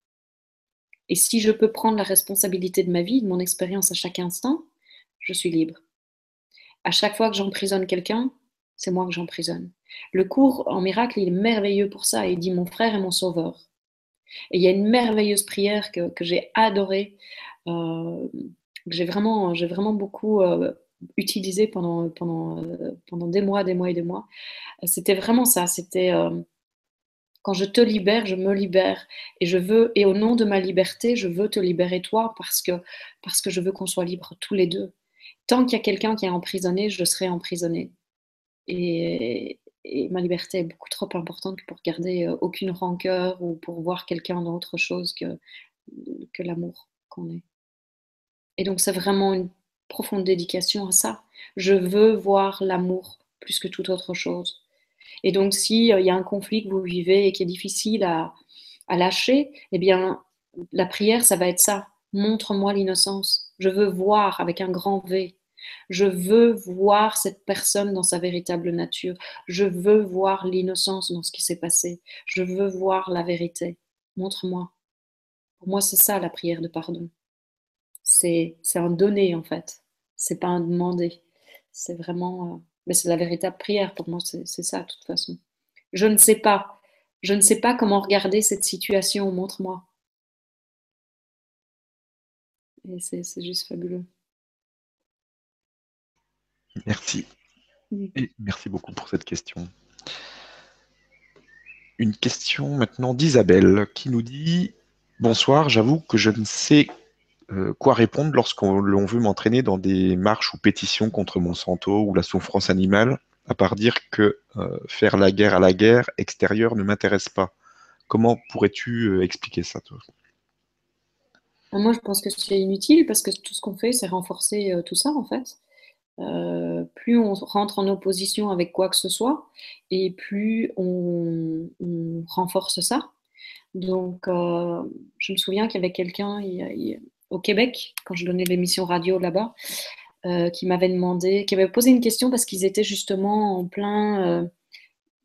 [SPEAKER 2] Et si je peux prendre la responsabilité de ma vie, de mon expérience à chaque instant, je suis libre. À chaque fois que j'emprisonne quelqu'un, c'est moi que j'emprisonne. Le cours en miracle, il est merveilleux pour ça. Il dit mon frère est mon sauveur. Et il y a une merveilleuse prière que, j'ai adorée, euh, que j'ai vraiment, vraiment beaucoup euh, utilisée pendant, pendant, euh, pendant des mois, des mois et des mois. C'était vraiment ça. C'était quand je te libère, je me libère. Et je veux, et au nom de ma liberté, je veux te libérer toi parce que, parce que je veux qu'on soit libres tous les deux. Tant qu'il y a quelqu'un qui est emprisonné, je serai emprisonné. Et, ma liberté est beaucoup trop importante pour garder euh, aucune rancœur ou pour voir quelqu'un dans autre chose que, que l'amour qu'on est. Et donc c'est vraiment une profonde dédication à ça. Je veux voir l'amour plus que toute autre chose. Et donc, s'il euh, y a un conflit que vous vivez et qui est difficile à, lâcher, eh bien, la prière, ça va être ça. Montre-moi l'innocence. Je veux voir avec un grand V. Je veux voir cette personne dans sa véritable nature. Je veux voir l'innocence dans ce qui s'est passé. Je veux voir la vérité. Montre-moi. Pour moi, c'est ça la prière de pardon. C'est un donner en fait. C'est pas un demander. C'est vraiment euh, mais c'est la véritable prière pour moi, c'est ça de toute façon. Je ne sais pas. Je ne sais pas comment regarder cette situation, montre-moi. Et c'est juste fabuleux.
[SPEAKER 1] Merci. Et merci beaucoup pour cette question. Une question maintenant d'Isabelle qui nous dit Bonsoir, j'avoue que je ne sais euh, quoi répondre lorsqu'on veut m'entraîner dans des marches ou pétitions contre Monsanto ou la souffrance animale, à part dire que euh, faire la guerre à la guerre extérieure ne m'intéresse pas. Comment pourrais-tu euh, expliquer ça, toi?
[SPEAKER 2] Moi, je pense que c'est inutile parce que tout ce qu'on fait, c'est renforcer tout ça, en fait. plus on rentre en opposition avec quoi que ce soit, et plus on, renforce ça. Donc, je me souviens qu'il y avait quelqu'un, au Québec, quand je donnais l'émission radio là-bas, euh, qui m'avait demandé, qui avait posé une question parce qu'ils étaient justement en plein. Euh,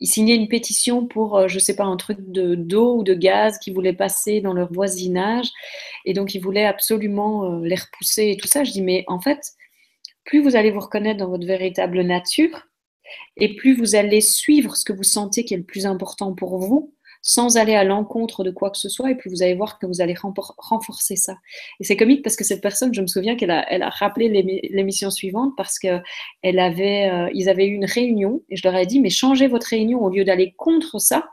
[SPEAKER 2] ils signaient une pétition pour, euh, je ne sais pas, un truc de d'eau ou de gaz qu'ils voulaient passer dans leur voisinage. Et donc, ils voulaient absolument les repousser et tout ça. Je dis, mais en fait, plus vous allez vous reconnaître dans votre véritable nature, et plus vous allez suivre ce que vous sentez qui est le plus important pour vous, sans aller à l'encontre de quoi que ce soit, et puis vous allez voir que vous allez renforcer ça. Et c'est comique parce que cette personne, je me souviens qu'elle a, rappelé l'émission suivante parce que euh, avaient eu une réunion, et je leur ai dit, mais changez votre réunion au lieu d'aller contre ça.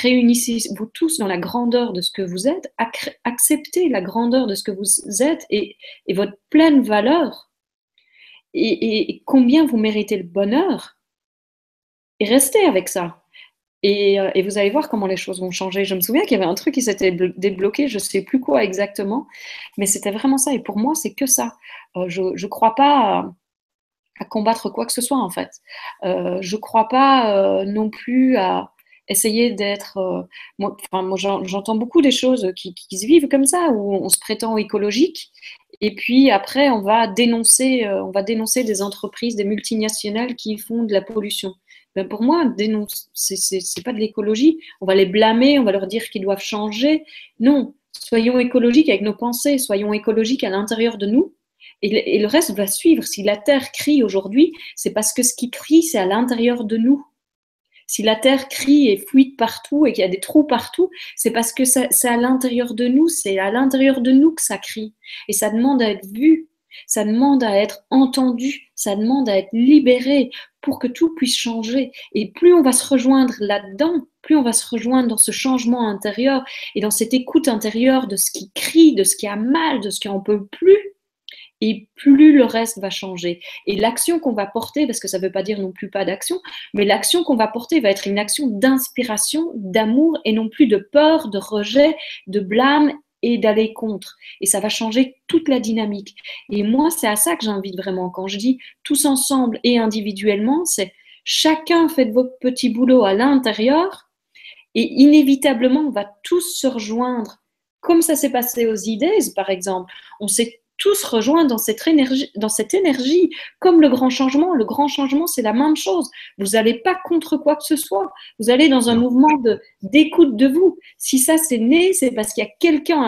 [SPEAKER 2] Réunissez-vous tous dans la grandeur de ce que vous êtes, acceptez la grandeur de ce que vous êtes et, votre pleine valeur et combien vous méritez le bonheur et restez avec ça. Euh, et, vous allez voir comment les choses vont changer. Je me souviens qu'il y avait un truc qui s'était débloqué, je ne sais plus quoi exactement, mais c'était vraiment ça. Et pour moi, c'est que ça. Euh, je ne crois pas à, combattre quoi que ce soit, en fait. Euh, je ne crois pas non plus à essayer d'être. Euh, moi, j'entends beaucoup des choses qui, se vivent comme ça, où on se prétend écologique, et puis après, on va dénoncer, on va dénoncer des entreprises, des multinationales qui font de la pollution. Ben pour moi, dénonce, c'est pas de l'écologie. On va les blâmer, on va leur dire qu'ils doivent changer. Non, soyons écologiques avec nos pensées, soyons écologiques à l'intérieur de nous. Et le, reste va suivre. Si la Terre crie aujourd'hui, c'est parce que ce qui crie, c'est à l'intérieur de nous. Si la Terre crie et fuite partout et qu'il y a des trous partout, c'est parce que c'est à l'intérieur de nous, c'est à l'intérieur de nous que ça crie. Et ça demande à être vu, ça demande à être entendu, ça demande à être libéré pour que tout puisse changer. Et plus on va se rejoindre là-dedans, plus on va se rejoindre dans ce changement intérieur et dans cette écoute intérieure de ce qui crie, de ce qui a mal, de ce qui en peut plus, et plus le reste va changer. Et l'action qu'on va porter, parce que ça ne veut pas dire non plus pas d'action, mais l'action qu'on va porter va être une action d'inspiration, d'amour et non plus de peur, de rejet, de blâme et d'aller contre. Et ça va changer toute la dynamique. Et moi, c'est à ça que j'invite vraiment. Quand je dis tous ensemble et individuellement, c'est chacun fait votre petit boulot à l'intérieur et inévitablement, on va tous se rejoindre. Comme ça s'est passé aux idées, par exemple. On s'est tous rejoints dans cette énergie, dans cette énergie, comme le grand changement. Le grand changement, c'est la même chose. Vous n'allez pas contre quoi que ce soit. Vous allez dans un mouvement de, d'écoute de vous. Si ça c'est né, c'est parce qu'il y a quelqu'un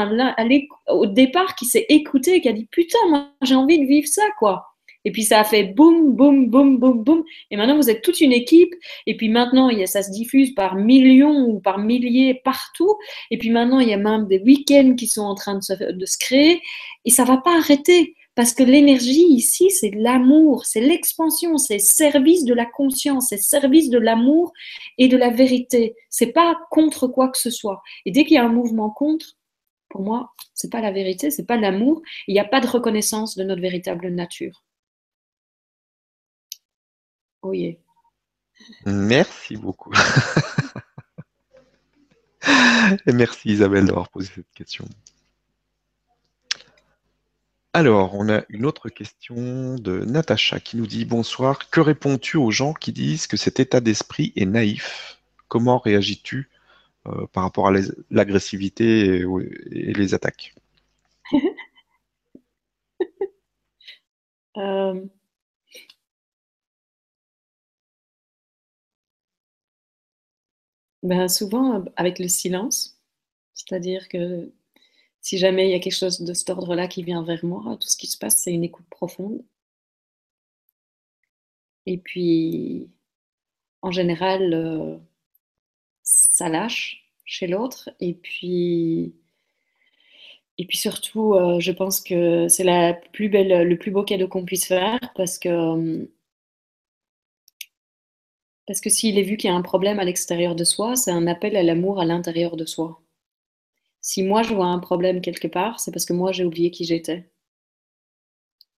[SPEAKER 2] au départ qui s'est écouté et qui a dit putain, moi j'ai envie de vivre ça, quoi. Et puis ça a fait boum, boum, boum, boum, boum. Et maintenant, vous êtes toute une équipe. Et puis maintenant, ça se diffuse par millions ou par milliers partout. Et puis maintenant, il y a même des week-ends qui sont en train de se, créer. Et ça va pas arrêter. Parce que l'énergie ici, c'est l'amour, c'est l'expansion, c'est service de la conscience, c'est service de l'amour et de la vérité. C'est pas contre quoi que ce soit. Et dès qu'il y a un mouvement contre, pour moi, c'est pas la vérité, c'est pas l'amour. Il n'y a pas de reconnaissance de notre véritable nature. Oui.
[SPEAKER 1] Merci beaucoup. Et merci Isabelle d'avoir posé cette question. Alors, on a une autre question de Natacha qui nous dit Bonsoir, que réponds-tu aux gens qui disent que cet état d'esprit est naïf? Comment réagis-tu euh, par rapport à l'agressivité et, les attaques?
[SPEAKER 2] Euh, Ben, souvent avec le silence, c'est-à-dire que si jamais il y a quelque chose de cet ordre-là qui vient vers moi, tout ce qui se passe, c'est une écoute profonde. Et puis, en général, euh, ça lâche chez l'autre. Et puis, et puis surtout, euh, je pense que c'est le plus beau cadeau qu'on puisse faire parce que parce que s'il est vu qu'il y a un problème à l'extérieur de soi, c'est un appel à l'amour à l'intérieur de soi. Si moi je vois un problème quelque part, c'est parce que moi j'ai oublié qui j'étais.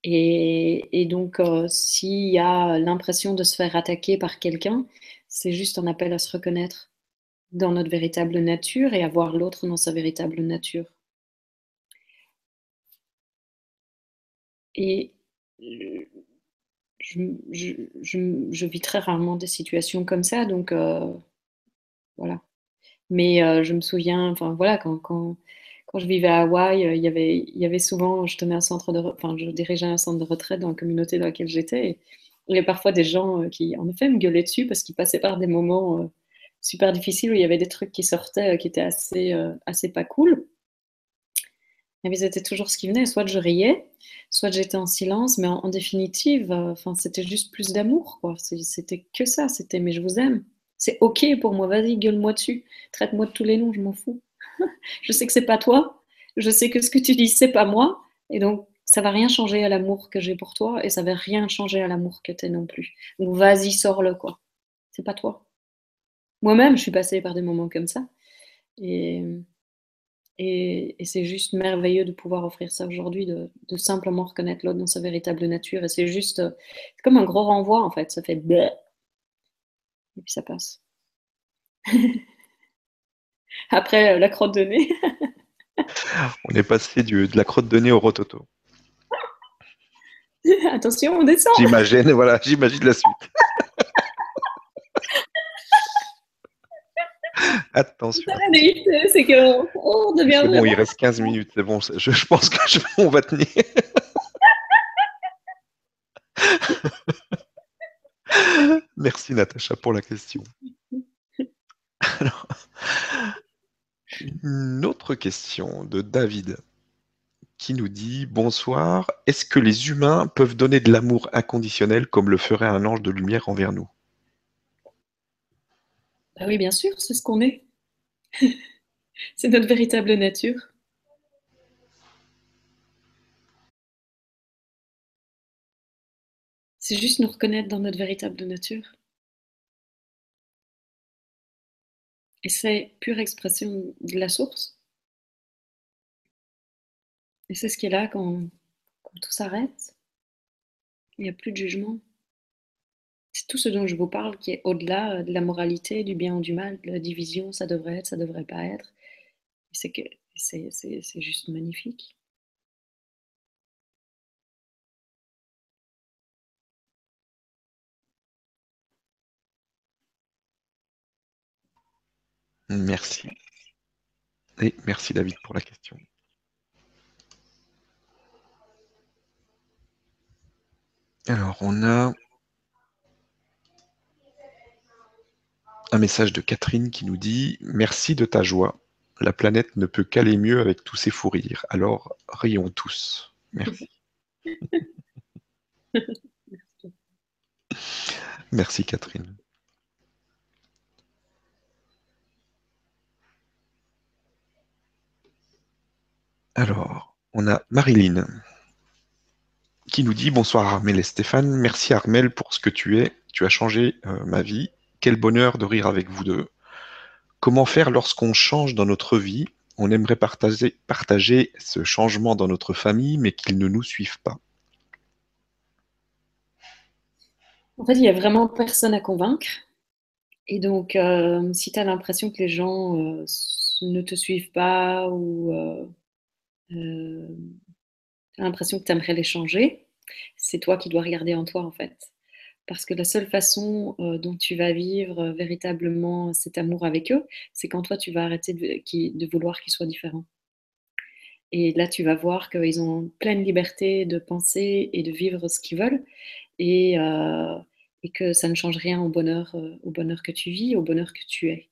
[SPEAKER 2] Et, donc, euh, s'il y a l'impression de se faire attaquer par quelqu'un, c'est juste un appel à se reconnaître dans notre véritable nature et à voir l'autre dans sa véritable nature. Et je, vis très rarement des situations comme ça, donc euh, voilà. Mais euh, je me souviens, enfin voilà, quand, quand, quand je vivais à Hawaï, euh, il y avait, il y avait souvent, je tenais un centre de, enfin, je dirigeais un centre de retraite dans la communauté dans laquelle j'étais. Il y avait parfois des gens qui, en effet, me gueulaient dessus parce qu'ils passaient par des moments super difficiles où il y avait des trucs qui sortaient qui étaient assez, assez pas cool. Mais c'était toujours ce qui venait. Soit je riais, soit j'étais en silence, mais en, définitive, euh, enfin, c'était juste plus d'amour, quoi. C'était que ça. C'était, mais je vous aime. C'est ok pour moi. Vas-y, gueule-moi dessus. Traite-moi de tous les noms. Je m'en fous. je sais que c'est pas toi. Je sais que ce que tu dis, c'est pas moi. Et donc, ça va rien changer à l'amour que j'ai pour toi, et ça va rien changer à l'amour que tu es non plus. Donc, vas-y, sors-le, quoi. C'est pas toi. Moi-même, je suis passée par des moments comme ça. Et et, c'est juste merveilleux de pouvoir offrir ça aujourd'hui, de, simplement reconnaître l'autre dans sa véritable nature. Et c'est juste, c'est comme un gros renvoi en fait. Ça fait bleh. Et puis ça passe. Après, euh, la crotte de nez.
[SPEAKER 1] on est passé du, de la crotte de nez au rototo.
[SPEAKER 2] Attention, on descend.
[SPEAKER 1] J'imagine, voilà, j'imagine la suite. Attention.
[SPEAKER 2] C'est que on devient.
[SPEAKER 1] bon, il reste 15 minutes. C'est bon, je, je, pense qu'on va tenir. Merci Natacha pour la question. une autre question de David qui nous dit Bonsoir, est-ce que les humains peuvent donner de l'amour inconditionnel comme le ferait un ange de lumière envers nous?
[SPEAKER 2] Bah Oui, bien sûr, c'est ce qu'on est. c'est notre véritable nature. C'est juste nous reconnaître dans notre véritable nature. Et c'est pure expression de la source. Et c'est ce qui est là quand, tout s'arrête. Il n'y a plus de jugement. C'est tout ce dont je vous parle qui est au-delà de la moralité, du bien ou du mal, de la division, ça devrait être, ça devrait pas être. C'est c'est juste magnifique.
[SPEAKER 1] Merci. Et merci David pour la question. Alors, on a un message de Catherine qui nous dit Merci de ta joie. La planète ne peut qu'aller mieux avec tous ces fous rires. Alors, rions tous. Merci. Merci Catherine. Alors, on a Marilyn qui nous dit Bonsoir Armel et Stéphane, merci Armel pour ce que tu es, tu as changé euh, ma vie, quel bonheur de rire avec vous deux. Comment faire lorsqu'on change dans notre vie? On aimerait partager, partager ce changement dans notre famille, mais qu'ils ne nous suivent pas.
[SPEAKER 2] En fait, il n'y a vraiment personne à convaincre. Et donc, euh, si tu as l'impression que les gens euh, ne te suivent pas ou euh, tu as l'impression que tu aimerais les changer, c'est toi qui dois regarder en toi en fait. Parce que la seule façon euh, dont tu vas vivre euh, véritablement cet amour avec eux, c'est quand toi tu vas arrêter de, vouloir qu'ils soient différents. Et là, tu vas voir qu'ils ont pleine liberté de penser et de vivre ce qu'ils veulent. Et, et, que ça ne change rien au bonheur, au bonheur que tu vis, au bonheur que tu es.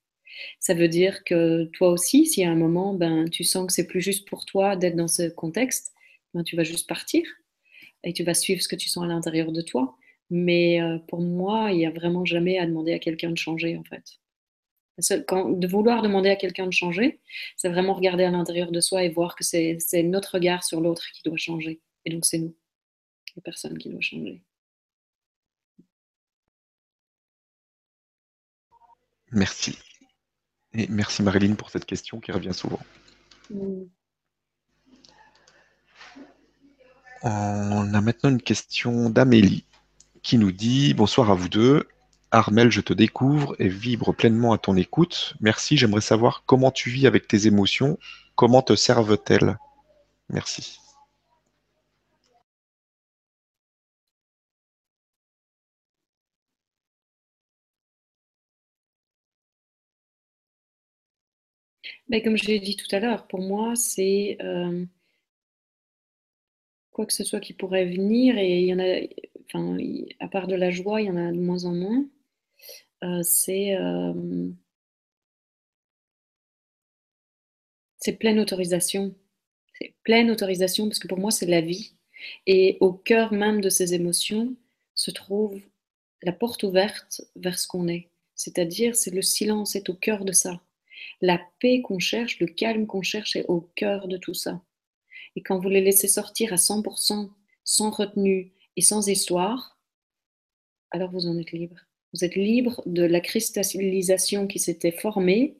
[SPEAKER 2] Ça veut dire que toi aussi, si à un moment, ben, tu sens que c'est plus juste pour toi d'être dans ce contexte, ben, tu vas juste partir et tu vas suivre ce que tu sens à l'intérieur de toi. Mais euh, pour moi, il n'y a vraiment jamais à demander à quelqu'un de changer, en fait. Quand, de vouloir demander à quelqu'un de changer, c'est vraiment regarder à l'intérieur de soi et voir que c'est notre regard sur l'autre qui doit changer. Et donc, c'est nous, la personne qui doit changer.
[SPEAKER 1] Merci. Et merci Marilyn pour cette question qui revient souvent. Mm. On a maintenant une question d'Amélie qui nous dit Bonsoir à vous deux. Armel, je te découvre et vibre pleinement à ton écoute. Merci, j'aimerais savoir comment tu vis avec tes émotions, comment te servent-elles? Merci.
[SPEAKER 2] Ben, comme je l'ai dit tout à l'heure, pour moi, c'est euh, quoi que ce soit qui pourrait venir, et il y en a, enfin, à part de la joie, il y en a de moins en moins. Euh, c'est euh, c'est pleine autorisation. C'est pleine autorisation parce que pour moi, c'est la vie. Et au cœur même de ces émotions se trouve la porte ouverte vers ce qu'on est. C'est-à-dire, c'est le silence, est au cœur de ça. La paix qu'on cherche, le calme qu'on cherche est au cœur de tout ça. Et quand vous les laissez sortir à 100%, sans retenue et sans histoire, alors vous en êtes libre. Vous êtes libre de la cristallisation qui s'était formée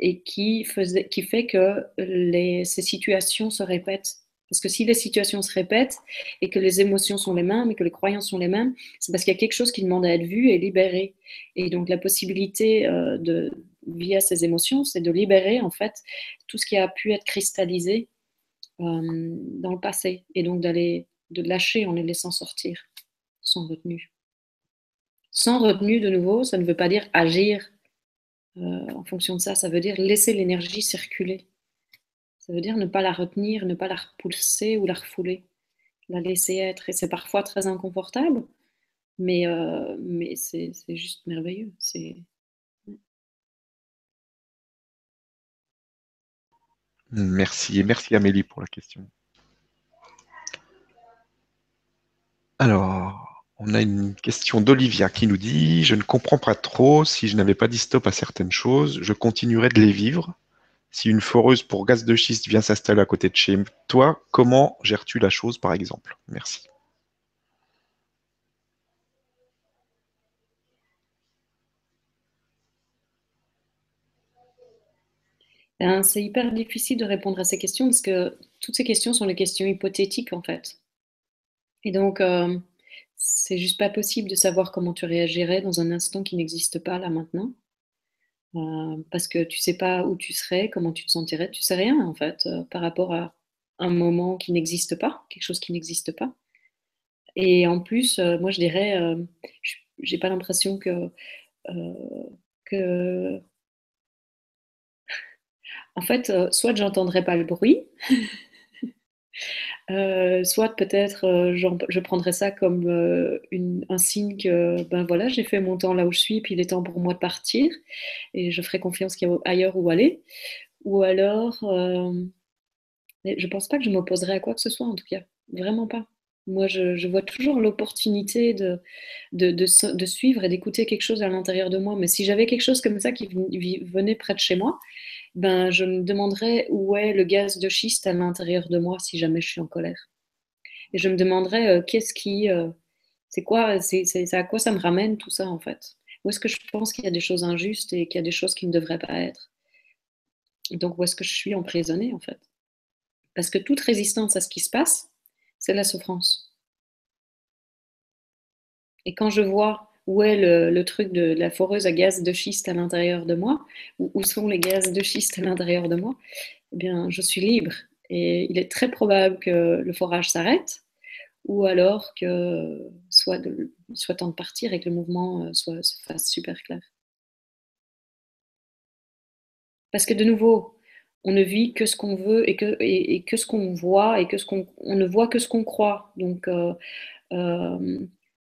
[SPEAKER 2] et qui, fait que ces situations se répètent. Parce que si les situations se répètent et que les émotions sont les mêmes et que les croyances sont les mêmes, c'est parce qu'il y a quelque chose qui demande à être vu et libéré. Et donc la possibilité euh, via ces émotions, c'est de libérer en fait tout ce qui a pu être cristallisé euh, dans le passé et donc d'aller de lâcher en les laissant sortir sans retenue. Sans retenue de nouveau, ça ne veut pas dire agir en fonction de ça, ça veut dire laisser l'énergie circuler. Ça veut dire ne pas la retenir, ne pas la repousser ou la refouler, la laisser être. Et c'est parfois très inconfortable, mais, mais c'est juste merveilleux.
[SPEAKER 1] Merci et merci Amélie pour la question. Alors, on a une question d'Olivia qui nous dit Je ne comprends pas trop. Si je n'avais pas dit stop à certaines choses, je continuerais de les vivre. Si une foreuse pour gaz de schiste vient s'installer à côté de chez toi, comment gères-tu la chose par exemple? Merci.
[SPEAKER 2] Ben, c'est hyper difficile de répondre à ces questions parce que toutes ces questions sont des questions hypothétiques en fait. Et donc, euh, c'est juste pas possible de savoir comment tu réagirais dans un instant qui n'existe pas là maintenant. Euh, parce que tu sais pas où tu serais, comment tu te sentirais, tu sais rien en fait euh, par rapport à un moment qui n'existe pas, quelque chose qui n'existe pas. Et en plus, moi je dirais, j'ai pas l'impression que, que en fait, euh, soit j'entendrai pas le bruit, euh, soit peut-être euh, je prendrais ça comme un signe que ben voilà, j'ai fait mon temps là où je suis, puis il est temps pour moi de partir, et je ferai confiance qu'il y a ailleurs où aller. Ou alors, je pense pas que je m'opposerai à quoi que ce soit, en tout cas, vraiment pas. Moi, je, vois toujours l'opportunité de, de, suivre et d'écouter quelque chose à l'intérieur de moi. Mais si j'avais quelque chose comme ça qui venait près de chez moi, ben, je me demanderais où est le gaz de schiste à l'intérieur de moi si jamais je suis en colère. Et je me demanderais euh, qu'est-ce qui. Euh, c'est quoi, c'est, à quoi ça me ramène tout ça en fait? Où est-ce que je pense qu'il y a des choses injustes et qu'il y a des choses qui ne devraient pas être? Donc où est-ce que je suis emprisonnée en fait? Parce que toute résistance à ce qui se passe, c'est la souffrance. Et quand je vois où est le, truc de, la foreuse à gaz de schiste à l'intérieur de moi, où, sont les gaz de schiste à l'intérieur de moi, eh bien, je suis libre. Et il est très probable que le forage s'arrête, ou alors que soit, temps de partir et que le mouvement euh, soit, se fasse super clair. Parce que de nouveau, on ne vit que ce qu'on veut et que, et, que ce qu'on voit et que ce qu'on on ne voit que ce qu'on croit. Donc, euh, euh,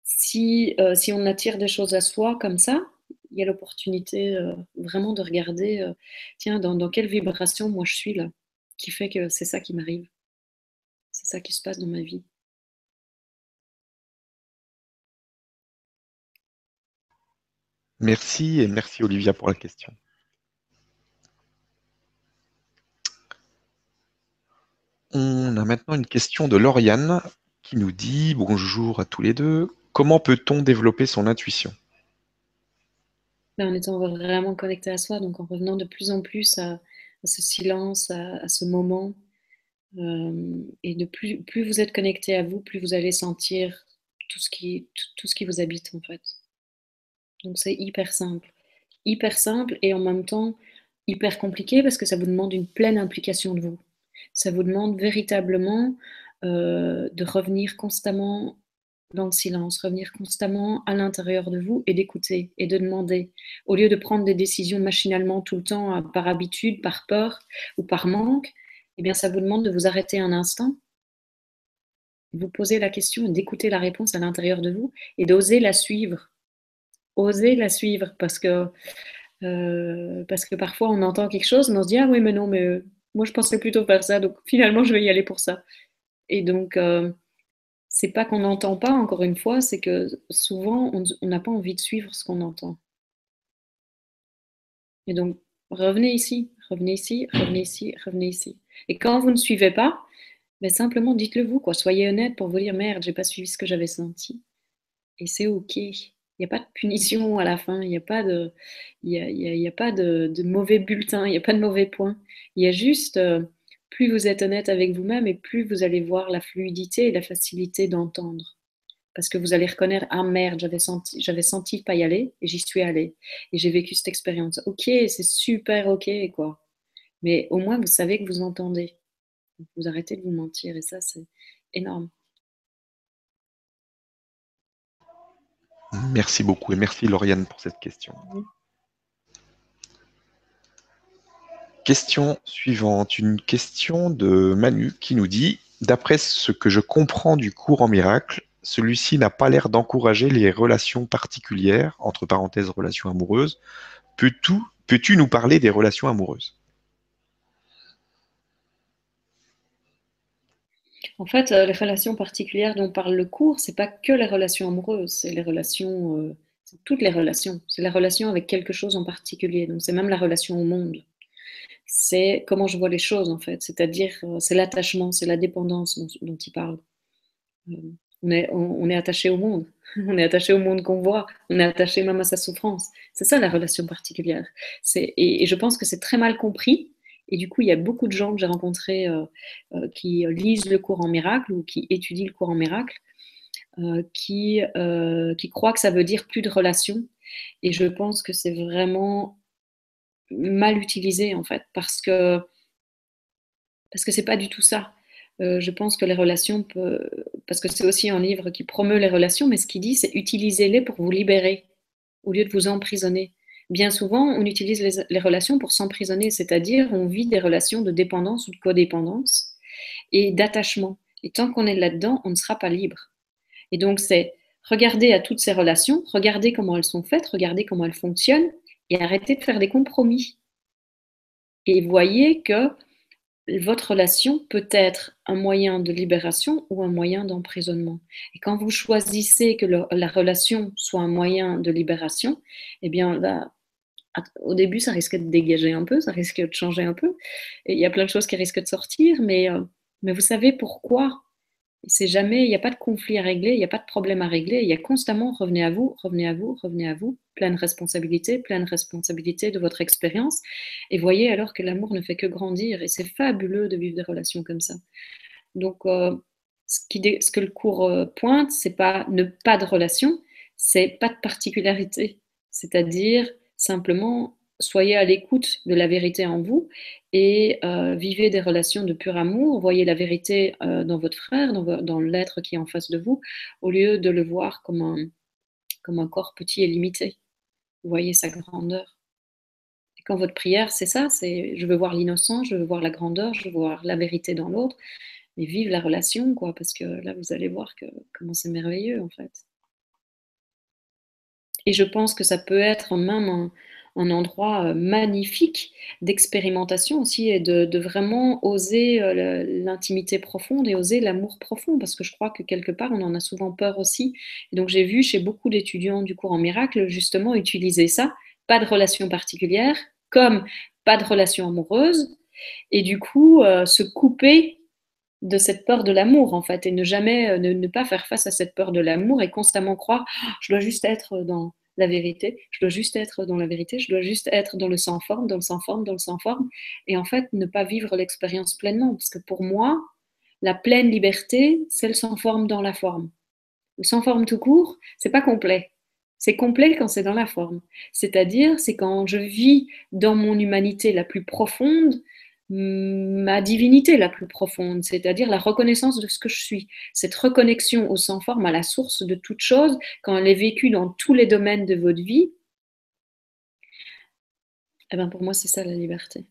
[SPEAKER 2] si, euh, si on attire des choses à soi comme ça, il y a l'opportunité euh, vraiment de regarder, euh, tiens, dans, dans, quelle vibration moi je suis là, qui fait que c'est ça qui m'arrive. C'est ça qui se passe dans ma vie.
[SPEAKER 1] Merci et merci Olivia pour la question. On a maintenant une question de Lauriane qui nous dit bonjour à tous les deux. Comment peut-on développer son intuition?
[SPEAKER 2] Ben, En étant vraiment connecté à soi, donc en revenant de plus en plus à, ce silence, à, ce moment. Euh, et de plus, plus vous êtes connecté à vous, plus vous allez sentir tout ce qui, tout, ce qui vous habite en fait. Donc c'est hyper simple. Hyper simple et en même temps hyper compliqué parce que ça vous demande une pleine implication de vous. Ça vous demande véritablement euh, de revenir constamment dans le silence, revenir constamment à l'intérieur de vous et d'écouter et de demander. Au lieu de prendre des décisions machinalement tout le temps, par habitude, par peur ou par manque, eh bien, ça vous demande de vous arrêter un instant, vous poser la question et d'écouter la réponse à l'intérieur de vous et d'oser la suivre. Oser la suivre parce que, euh, parce que parfois on entend quelque chose, mais on se dit Ah oui, mais non, mais euh, moi je pensais plutôt faire ça, donc finalement je vais y aller pour ça. Et donc, euh, c'est pas qu'on n'entend pas, encore une fois, c'est que souvent, on n'a pas envie de suivre ce qu'on entend. Et donc, revenez ici, revenez ici, revenez ici, revenez ici. Et quand vous ne suivez pas, ben, simplement dites-le vous, quoi. Soyez honnête pour vous dire merde, j'ai pas suivi ce que j'avais senti. Et c'est ok. Il n'y a pas de punition à la fin, il n'y a pas de, il y a, pas de, mauvais bulletin, il n'y a pas de mauvais point. Il y a juste euh, plus vous êtes honnête avec vous-même et plus vous allez voir la fluidité et la facilité d'entendre. Parce que vous allez reconnaître, ah merde, j'avais senti, j'avais senti pas y aller et j'y suis allée. Et j'ai vécu cette expérience. Ok, c'est super ok, quoi. Mais au moins, vous savez que vous entendez. Vous arrêtez de vous mentir et ça, c'est énorme.
[SPEAKER 1] Merci beaucoup et merci Lauriane pour cette question. Question suivante, une question de Manu qui nous dit D'après ce que je comprends du cours en miracle, celui-ci n'a pas l'air d'encourager les relations particulières, entre parenthèses relations amoureuses. Peux-tu nous parler des relations amoureuses?
[SPEAKER 2] En fait, euh, les relations particulières dont parle le cours, c'est pas que les relations amoureuses, c'est les relations, euh, toutes les relations. C'est la relation avec quelque chose en particulier. Donc c'est même la relation au monde c'est comment je vois les choses en fait, c'est-à-dire euh, c'est l'attachement, c'est la dépendance dont, il parle. Euh, on est, on, est attaché au monde, on est attaché au monde qu'on voit, on est attaché même à sa souffrance. C'est ça la relation particulière. Et, et, je pense que c'est très mal compris. Et du coup, il y a beaucoup de gens que j'ai rencontrés euh, qui lisent le cours en miracle ou qui étudient le cours en miracle, qui, qui croient que ça veut dire plus de relations. Et je pense que c'est vraiment mal utilisé en fait, parce que parce que c'est pas du tout ça. Euh, je pense que les relations, peut, parce que c'est aussi un livre qui promeut les relations, mais ce qu'il dit, c'est utilisez-les pour vous libérer au lieu de vous emprisonner. Bien souvent, on utilise les, les relations pour s'emprisonner, c'est-à-dire on vit des relations de dépendance ou de codépendance et d'attachement. Et tant qu'on est là-dedans, on ne sera pas libre. Et donc, c'est regarder à toutes ces relations, regarder comment elles sont faites, regarder comment elles fonctionnent, et arrêtez de faire des compromis. Et voyez que votre relation peut être un moyen de libération ou un moyen d'emprisonnement. Et quand vous choisissez que la relation soit un moyen de libération, eh bien là, au début, ça risque de dégager un peu, ça risque de changer un peu. Il y a plein de choses qui risquent de sortir, mais, euh, mais vous savez pourquoi? C'est jamais, il n'y a pas de conflit à régler, il n'y a pas de problème à régler. Il y a constamment revenez à vous, revenez à vous, revenez à vous, pleine responsabilité, pleine responsabilité de votre expérience. Et voyez alors que l'amour ne fait que grandir. Et c'est fabuleux de vivre des relations comme ça. Donc, euh, ce, que le cours euh, pointe, c'est pas ne pas de relation, c'est pas de particularité. C'est-à-dire simplement soyez à l'écoute de la vérité en vous et euh, vivez des relations de pur amour. Voyez la vérité dans votre frère, dans, l'être qui est en face de vous, au lieu de le voir comme un corps petit et limité. Voyez sa grandeur. Et quand votre prière, c'est ça, c'est je veux voir l'innocent, je veux voir la grandeur, je veux voir la vérité dans l'autre, mais vive la relation, quoi, parce que là, vous allez voir que, comment c'est merveilleux, en fait. Et je pense que ça peut être même un, un endroit euh, magnifique d'expérimentation aussi et de, vraiment oser euh, l'intimité profonde et oser l'amour profond parce que je crois que quelque part on en a souvent peur aussi. Et donc j'ai vu chez beaucoup d'étudiants du cours en miracle justement utiliser ça, pas de relation particulière, comme pas de relation amoureuse et du coup euh, se couper de cette peur de l'amour en fait et ne jamais ne, pas faire face à cette peur de l'amour et constamment croire «Ah, je dois juste être dans la vérité, je dois juste être dans la vérité, je dois juste être dans le sans forme, dans le sans forme, dans le sans forme, et en fait ne pas vivre l'expérience pleinement, parce que pour moi, la pleine liberté, c'est le sans forme dans la forme. Le sans forme tout court, c'est pas complet. C'est complet quand c'est dans la forme. C'est-à-dire, c'est quand je vis dans mon humanité la plus profonde, ma divinité la plus profonde, c'est-à-dire la reconnaissance de ce que je suis, cette reconnexion au sans forme, à la source de toute chose, quand elle est vécue dans tous les domaines de votre vie, eh ben pour moi c'est ça la liberté.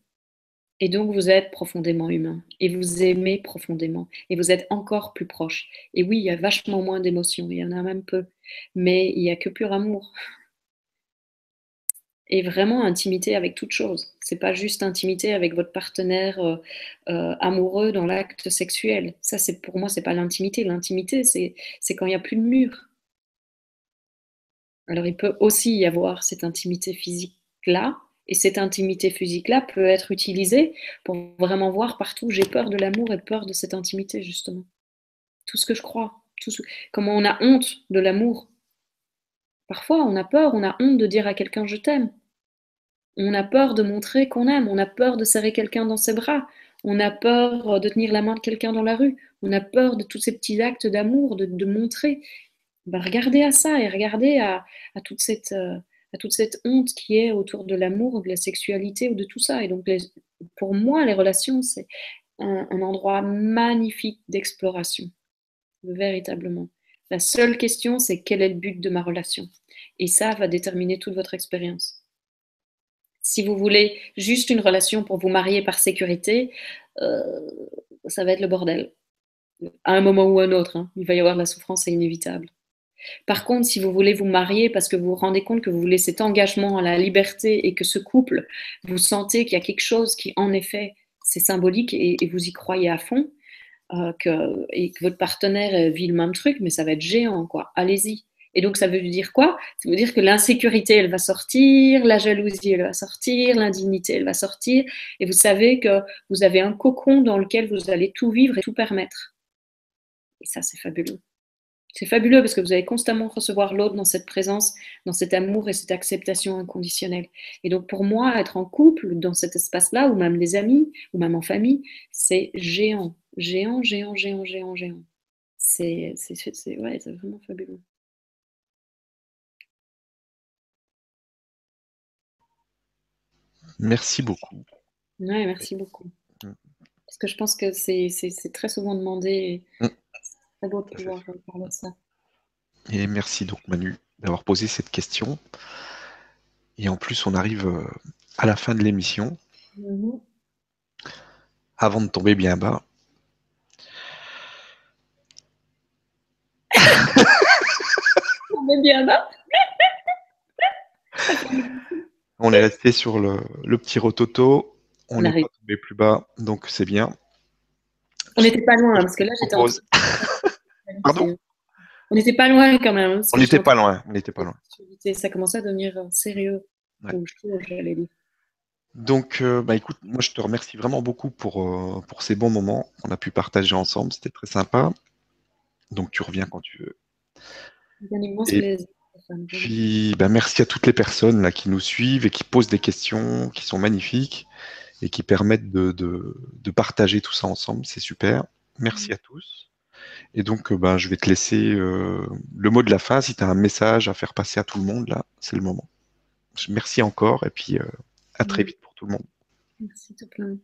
[SPEAKER 2] Et donc vous êtes profondément humain, et vous aimez profondément, et vous êtes encore plus proche. Et oui, il y a vachement moins d'émotions, il y en a même peu, mais il n'y a que pur amour et vraiment intimité avec toute chose. C'est pas juste intimité avec votre partenaire euh, euh, amoureux dans l'acte sexuel. Ça, c'est pour moi, c'est pas l'intimité. L'intimité, c'est quand il n'y a plus de mur. Alors, il peut aussi y avoir cette intimité physique-là, et cette intimité physique-là peut être utilisée pour vraiment voir partout j'ai peur de l'amour et peur de cette intimité, justement. Tout ce que je crois, tout comment on a honte de l'amour, Parfois, on a peur, on a honte de dire à quelqu'un je t'aime. On a peur de montrer qu'on aime, on a peur de serrer quelqu'un dans ses bras, on a peur de tenir la main de quelqu'un dans la rue, on a peur de tous ces petits actes d'amour, de, montrer. Ben, regardez à ça et regardez à, toute cette, euh, à toute cette honte qui est autour de l'amour, de la sexualité ou de tout ça. Et donc, pour moi, les relations, c'est un endroit magnifique d'exploration, véritablement. La seule question, c'est quel est le but de ma relation Et ça va déterminer toute votre expérience. Si vous voulez juste une relation pour vous marier par sécurité, euh, ça va être le bordel. À un moment ou à un autre, hein. il va y avoir de la souffrance, c'est inévitable. Par contre, si vous voulez vous marier parce que vous vous rendez compte que vous voulez cet engagement à la liberté et que ce couple, vous sentez qu'il y a quelque chose qui, en effet, c'est symbolique et, vous y croyez à fond, euh, que, et que votre partenaire vit le même truc, mais ça va être géant, quoi. Allez-y. Et donc, ça veut dire quoi? Ça veut dire que l'insécurité, elle va sortir, la jalousie, elle va sortir, l'indignité, elle va sortir. Et vous savez que vous avez un cocon dans lequel vous allez tout vivre et tout permettre. Et ça, c'est fabuleux. C'est fabuleux parce que vous allez constamment recevoir l'autre dans cette présence, dans cet amour et cette acceptation inconditionnelle. Et donc pour moi, être en couple dans cet espace-là, ou même des amis, ou même en famille, c'est géant, géant, géant, géant, géant, géant. C'est ouais, vraiment fabuleux.
[SPEAKER 1] Merci beaucoup.
[SPEAKER 2] Ouais, merci beaucoup. Mm. Parce que je pense que c'est très souvent demandé. Mm. C'est beau de pouvoir parler de ça.
[SPEAKER 1] Et merci donc Manu d'avoir posé cette question. Et en plus, on arrive euh, à la fin de l'émission. Mm-hmm. Avant de tomber bien bas.
[SPEAKER 2] Bien
[SPEAKER 1] On est resté sur le, petit rototo. On n'est pas tombé plus bas, donc c'est bien.
[SPEAKER 2] On n'était pas loin, parce que là, j'étais en... Pardon On n'était pas loin quand même.
[SPEAKER 1] On n'était pas loin. On n'était pas loin.
[SPEAKER 2] Ça commençait à devenir euh, sérieux.
[SPEAKER 1] Donc, euh, bah, écoute, moi, je te remercie vraiment beaucoup pour, euh, pour ces bons moments qu'on a pu partager ensemble. C'était très sympa. Donc, tu reviens quand tu veux.
[SPEAKER 2] Plaisir.
[SPEAKER 1] Puis, ben, merci à toutes les personnes là, qui nous suivent et qui posent des questions qui sont magnifiques et qui permettent de, de, partager tout ça ensemble. C'est super. Merci à tous. Et donc, ben, je vais te laisser euh, le mot de la fin. Si tu as un message à faire passer à tout le monde, là, c'est le moment. Merci encore et puis euh, à très vite pour tout le monde.
[SPEAKER 2] Merci tout plein.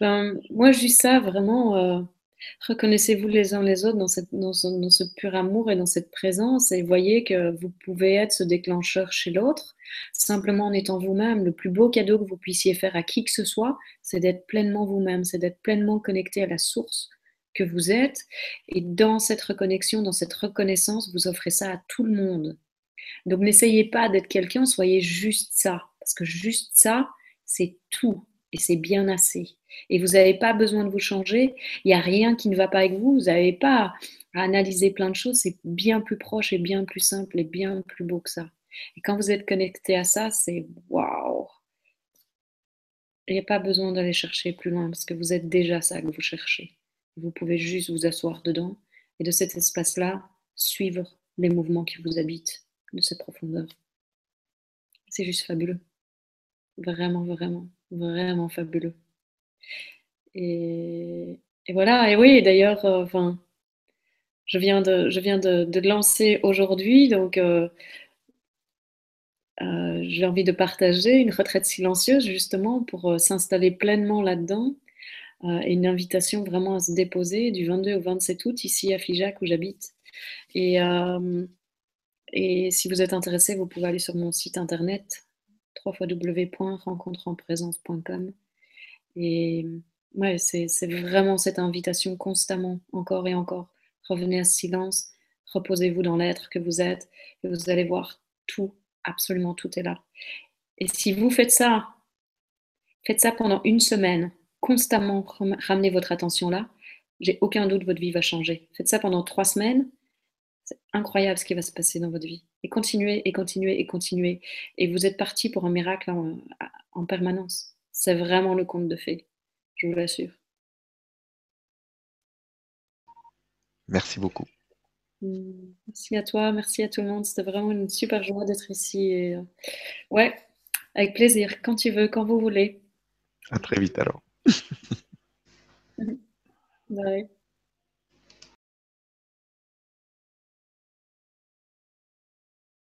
[SPEAKER 2] Ben, moi, juste ça, vraiment. Euh, Reconnaissez-vous les uns les autres dans, cette, dans, ce, pur amour et dans cette présence et voyez que vous pouvez être ce déclencheur chez l'autre, simplement en étant vous-même. Le plus beau cadeau que vous puissiez faire à qui que ce soit, c'est d'être pleinement vous-même, c'est d'être pleinement connecté à la source que vous êtes. Et dans cette reconnexion, dans cette reconnaissance, vous offrez ça à tout le monde. Donc n'essayez pas d'être quelqu'un, soyez juste ça. Parce que juste ça, c'est tout et c'est bien assez. Et vous n'avez pas besoin de vous changer. Il n'y a rien qui ne va pas avec vous. Vous n'avez pas à analyser plein de choses. C'est bien plus proche et bien plus simple et bien plus beau que ça. Et quand vous êtes connecté à ça, c'est waouh. Il n'y a pas besoin d'aller chercher plus loin parce que vous êtes déjà ça que vous cherchez. Vous pouvez juste vous asseoir dedans et de cet espace-là, suivre les mouvements qui vous habitent de cette profondeur. C'est juste fabuleux. Vraiment, vraiment, vraiment fabuleux. Et, voilà, et oui, d'ailleurs, euh, je viens de, je viens de, lancer aujourd'hui, donc euh, euh, j'ai envie de partager une retraite silencieuse justement pour s'installer pleinement là-dedans. et une invitation vraiment à se déposer du 22 au 27 août ici à Figeac où j'habite. Et, et si vous êtes intéressé, vous pouvez aller sur mon site internet www.rencontrerenprésence.com et ouais, c'est vraiment cette invitation constamment, encore et encore. Revenez à ce silence, reposez-vous dans l'être que vous êtes, et vous allez voir tout, absolument tout est là. Et si vous faites ça, faites ça pendant une semaine, constamment ramenez votre attention là, j'ai aucun doute, votre vie va changer. Faites ça pendant trois semaines, c'est incroyable ce qui va se passer dans votre vie. Et continuez, et continuez, et continuez. Et vous êtes parti pour un miracle en permanence. C'est vraiment le conte de fées, je vous l'assure.
[SPEAKER 1] Merci beaucoup.
[SPEAKER 2] Mmh, merci à toi, merci à tout le monde. C'était vraiment une super joie d'être ici. Et, euh, ouais, avec plaisir, quand tu veux, quand vous voulez.
[SPEAKER 1] À très vite alors.
[SPEAKER 2] Bye.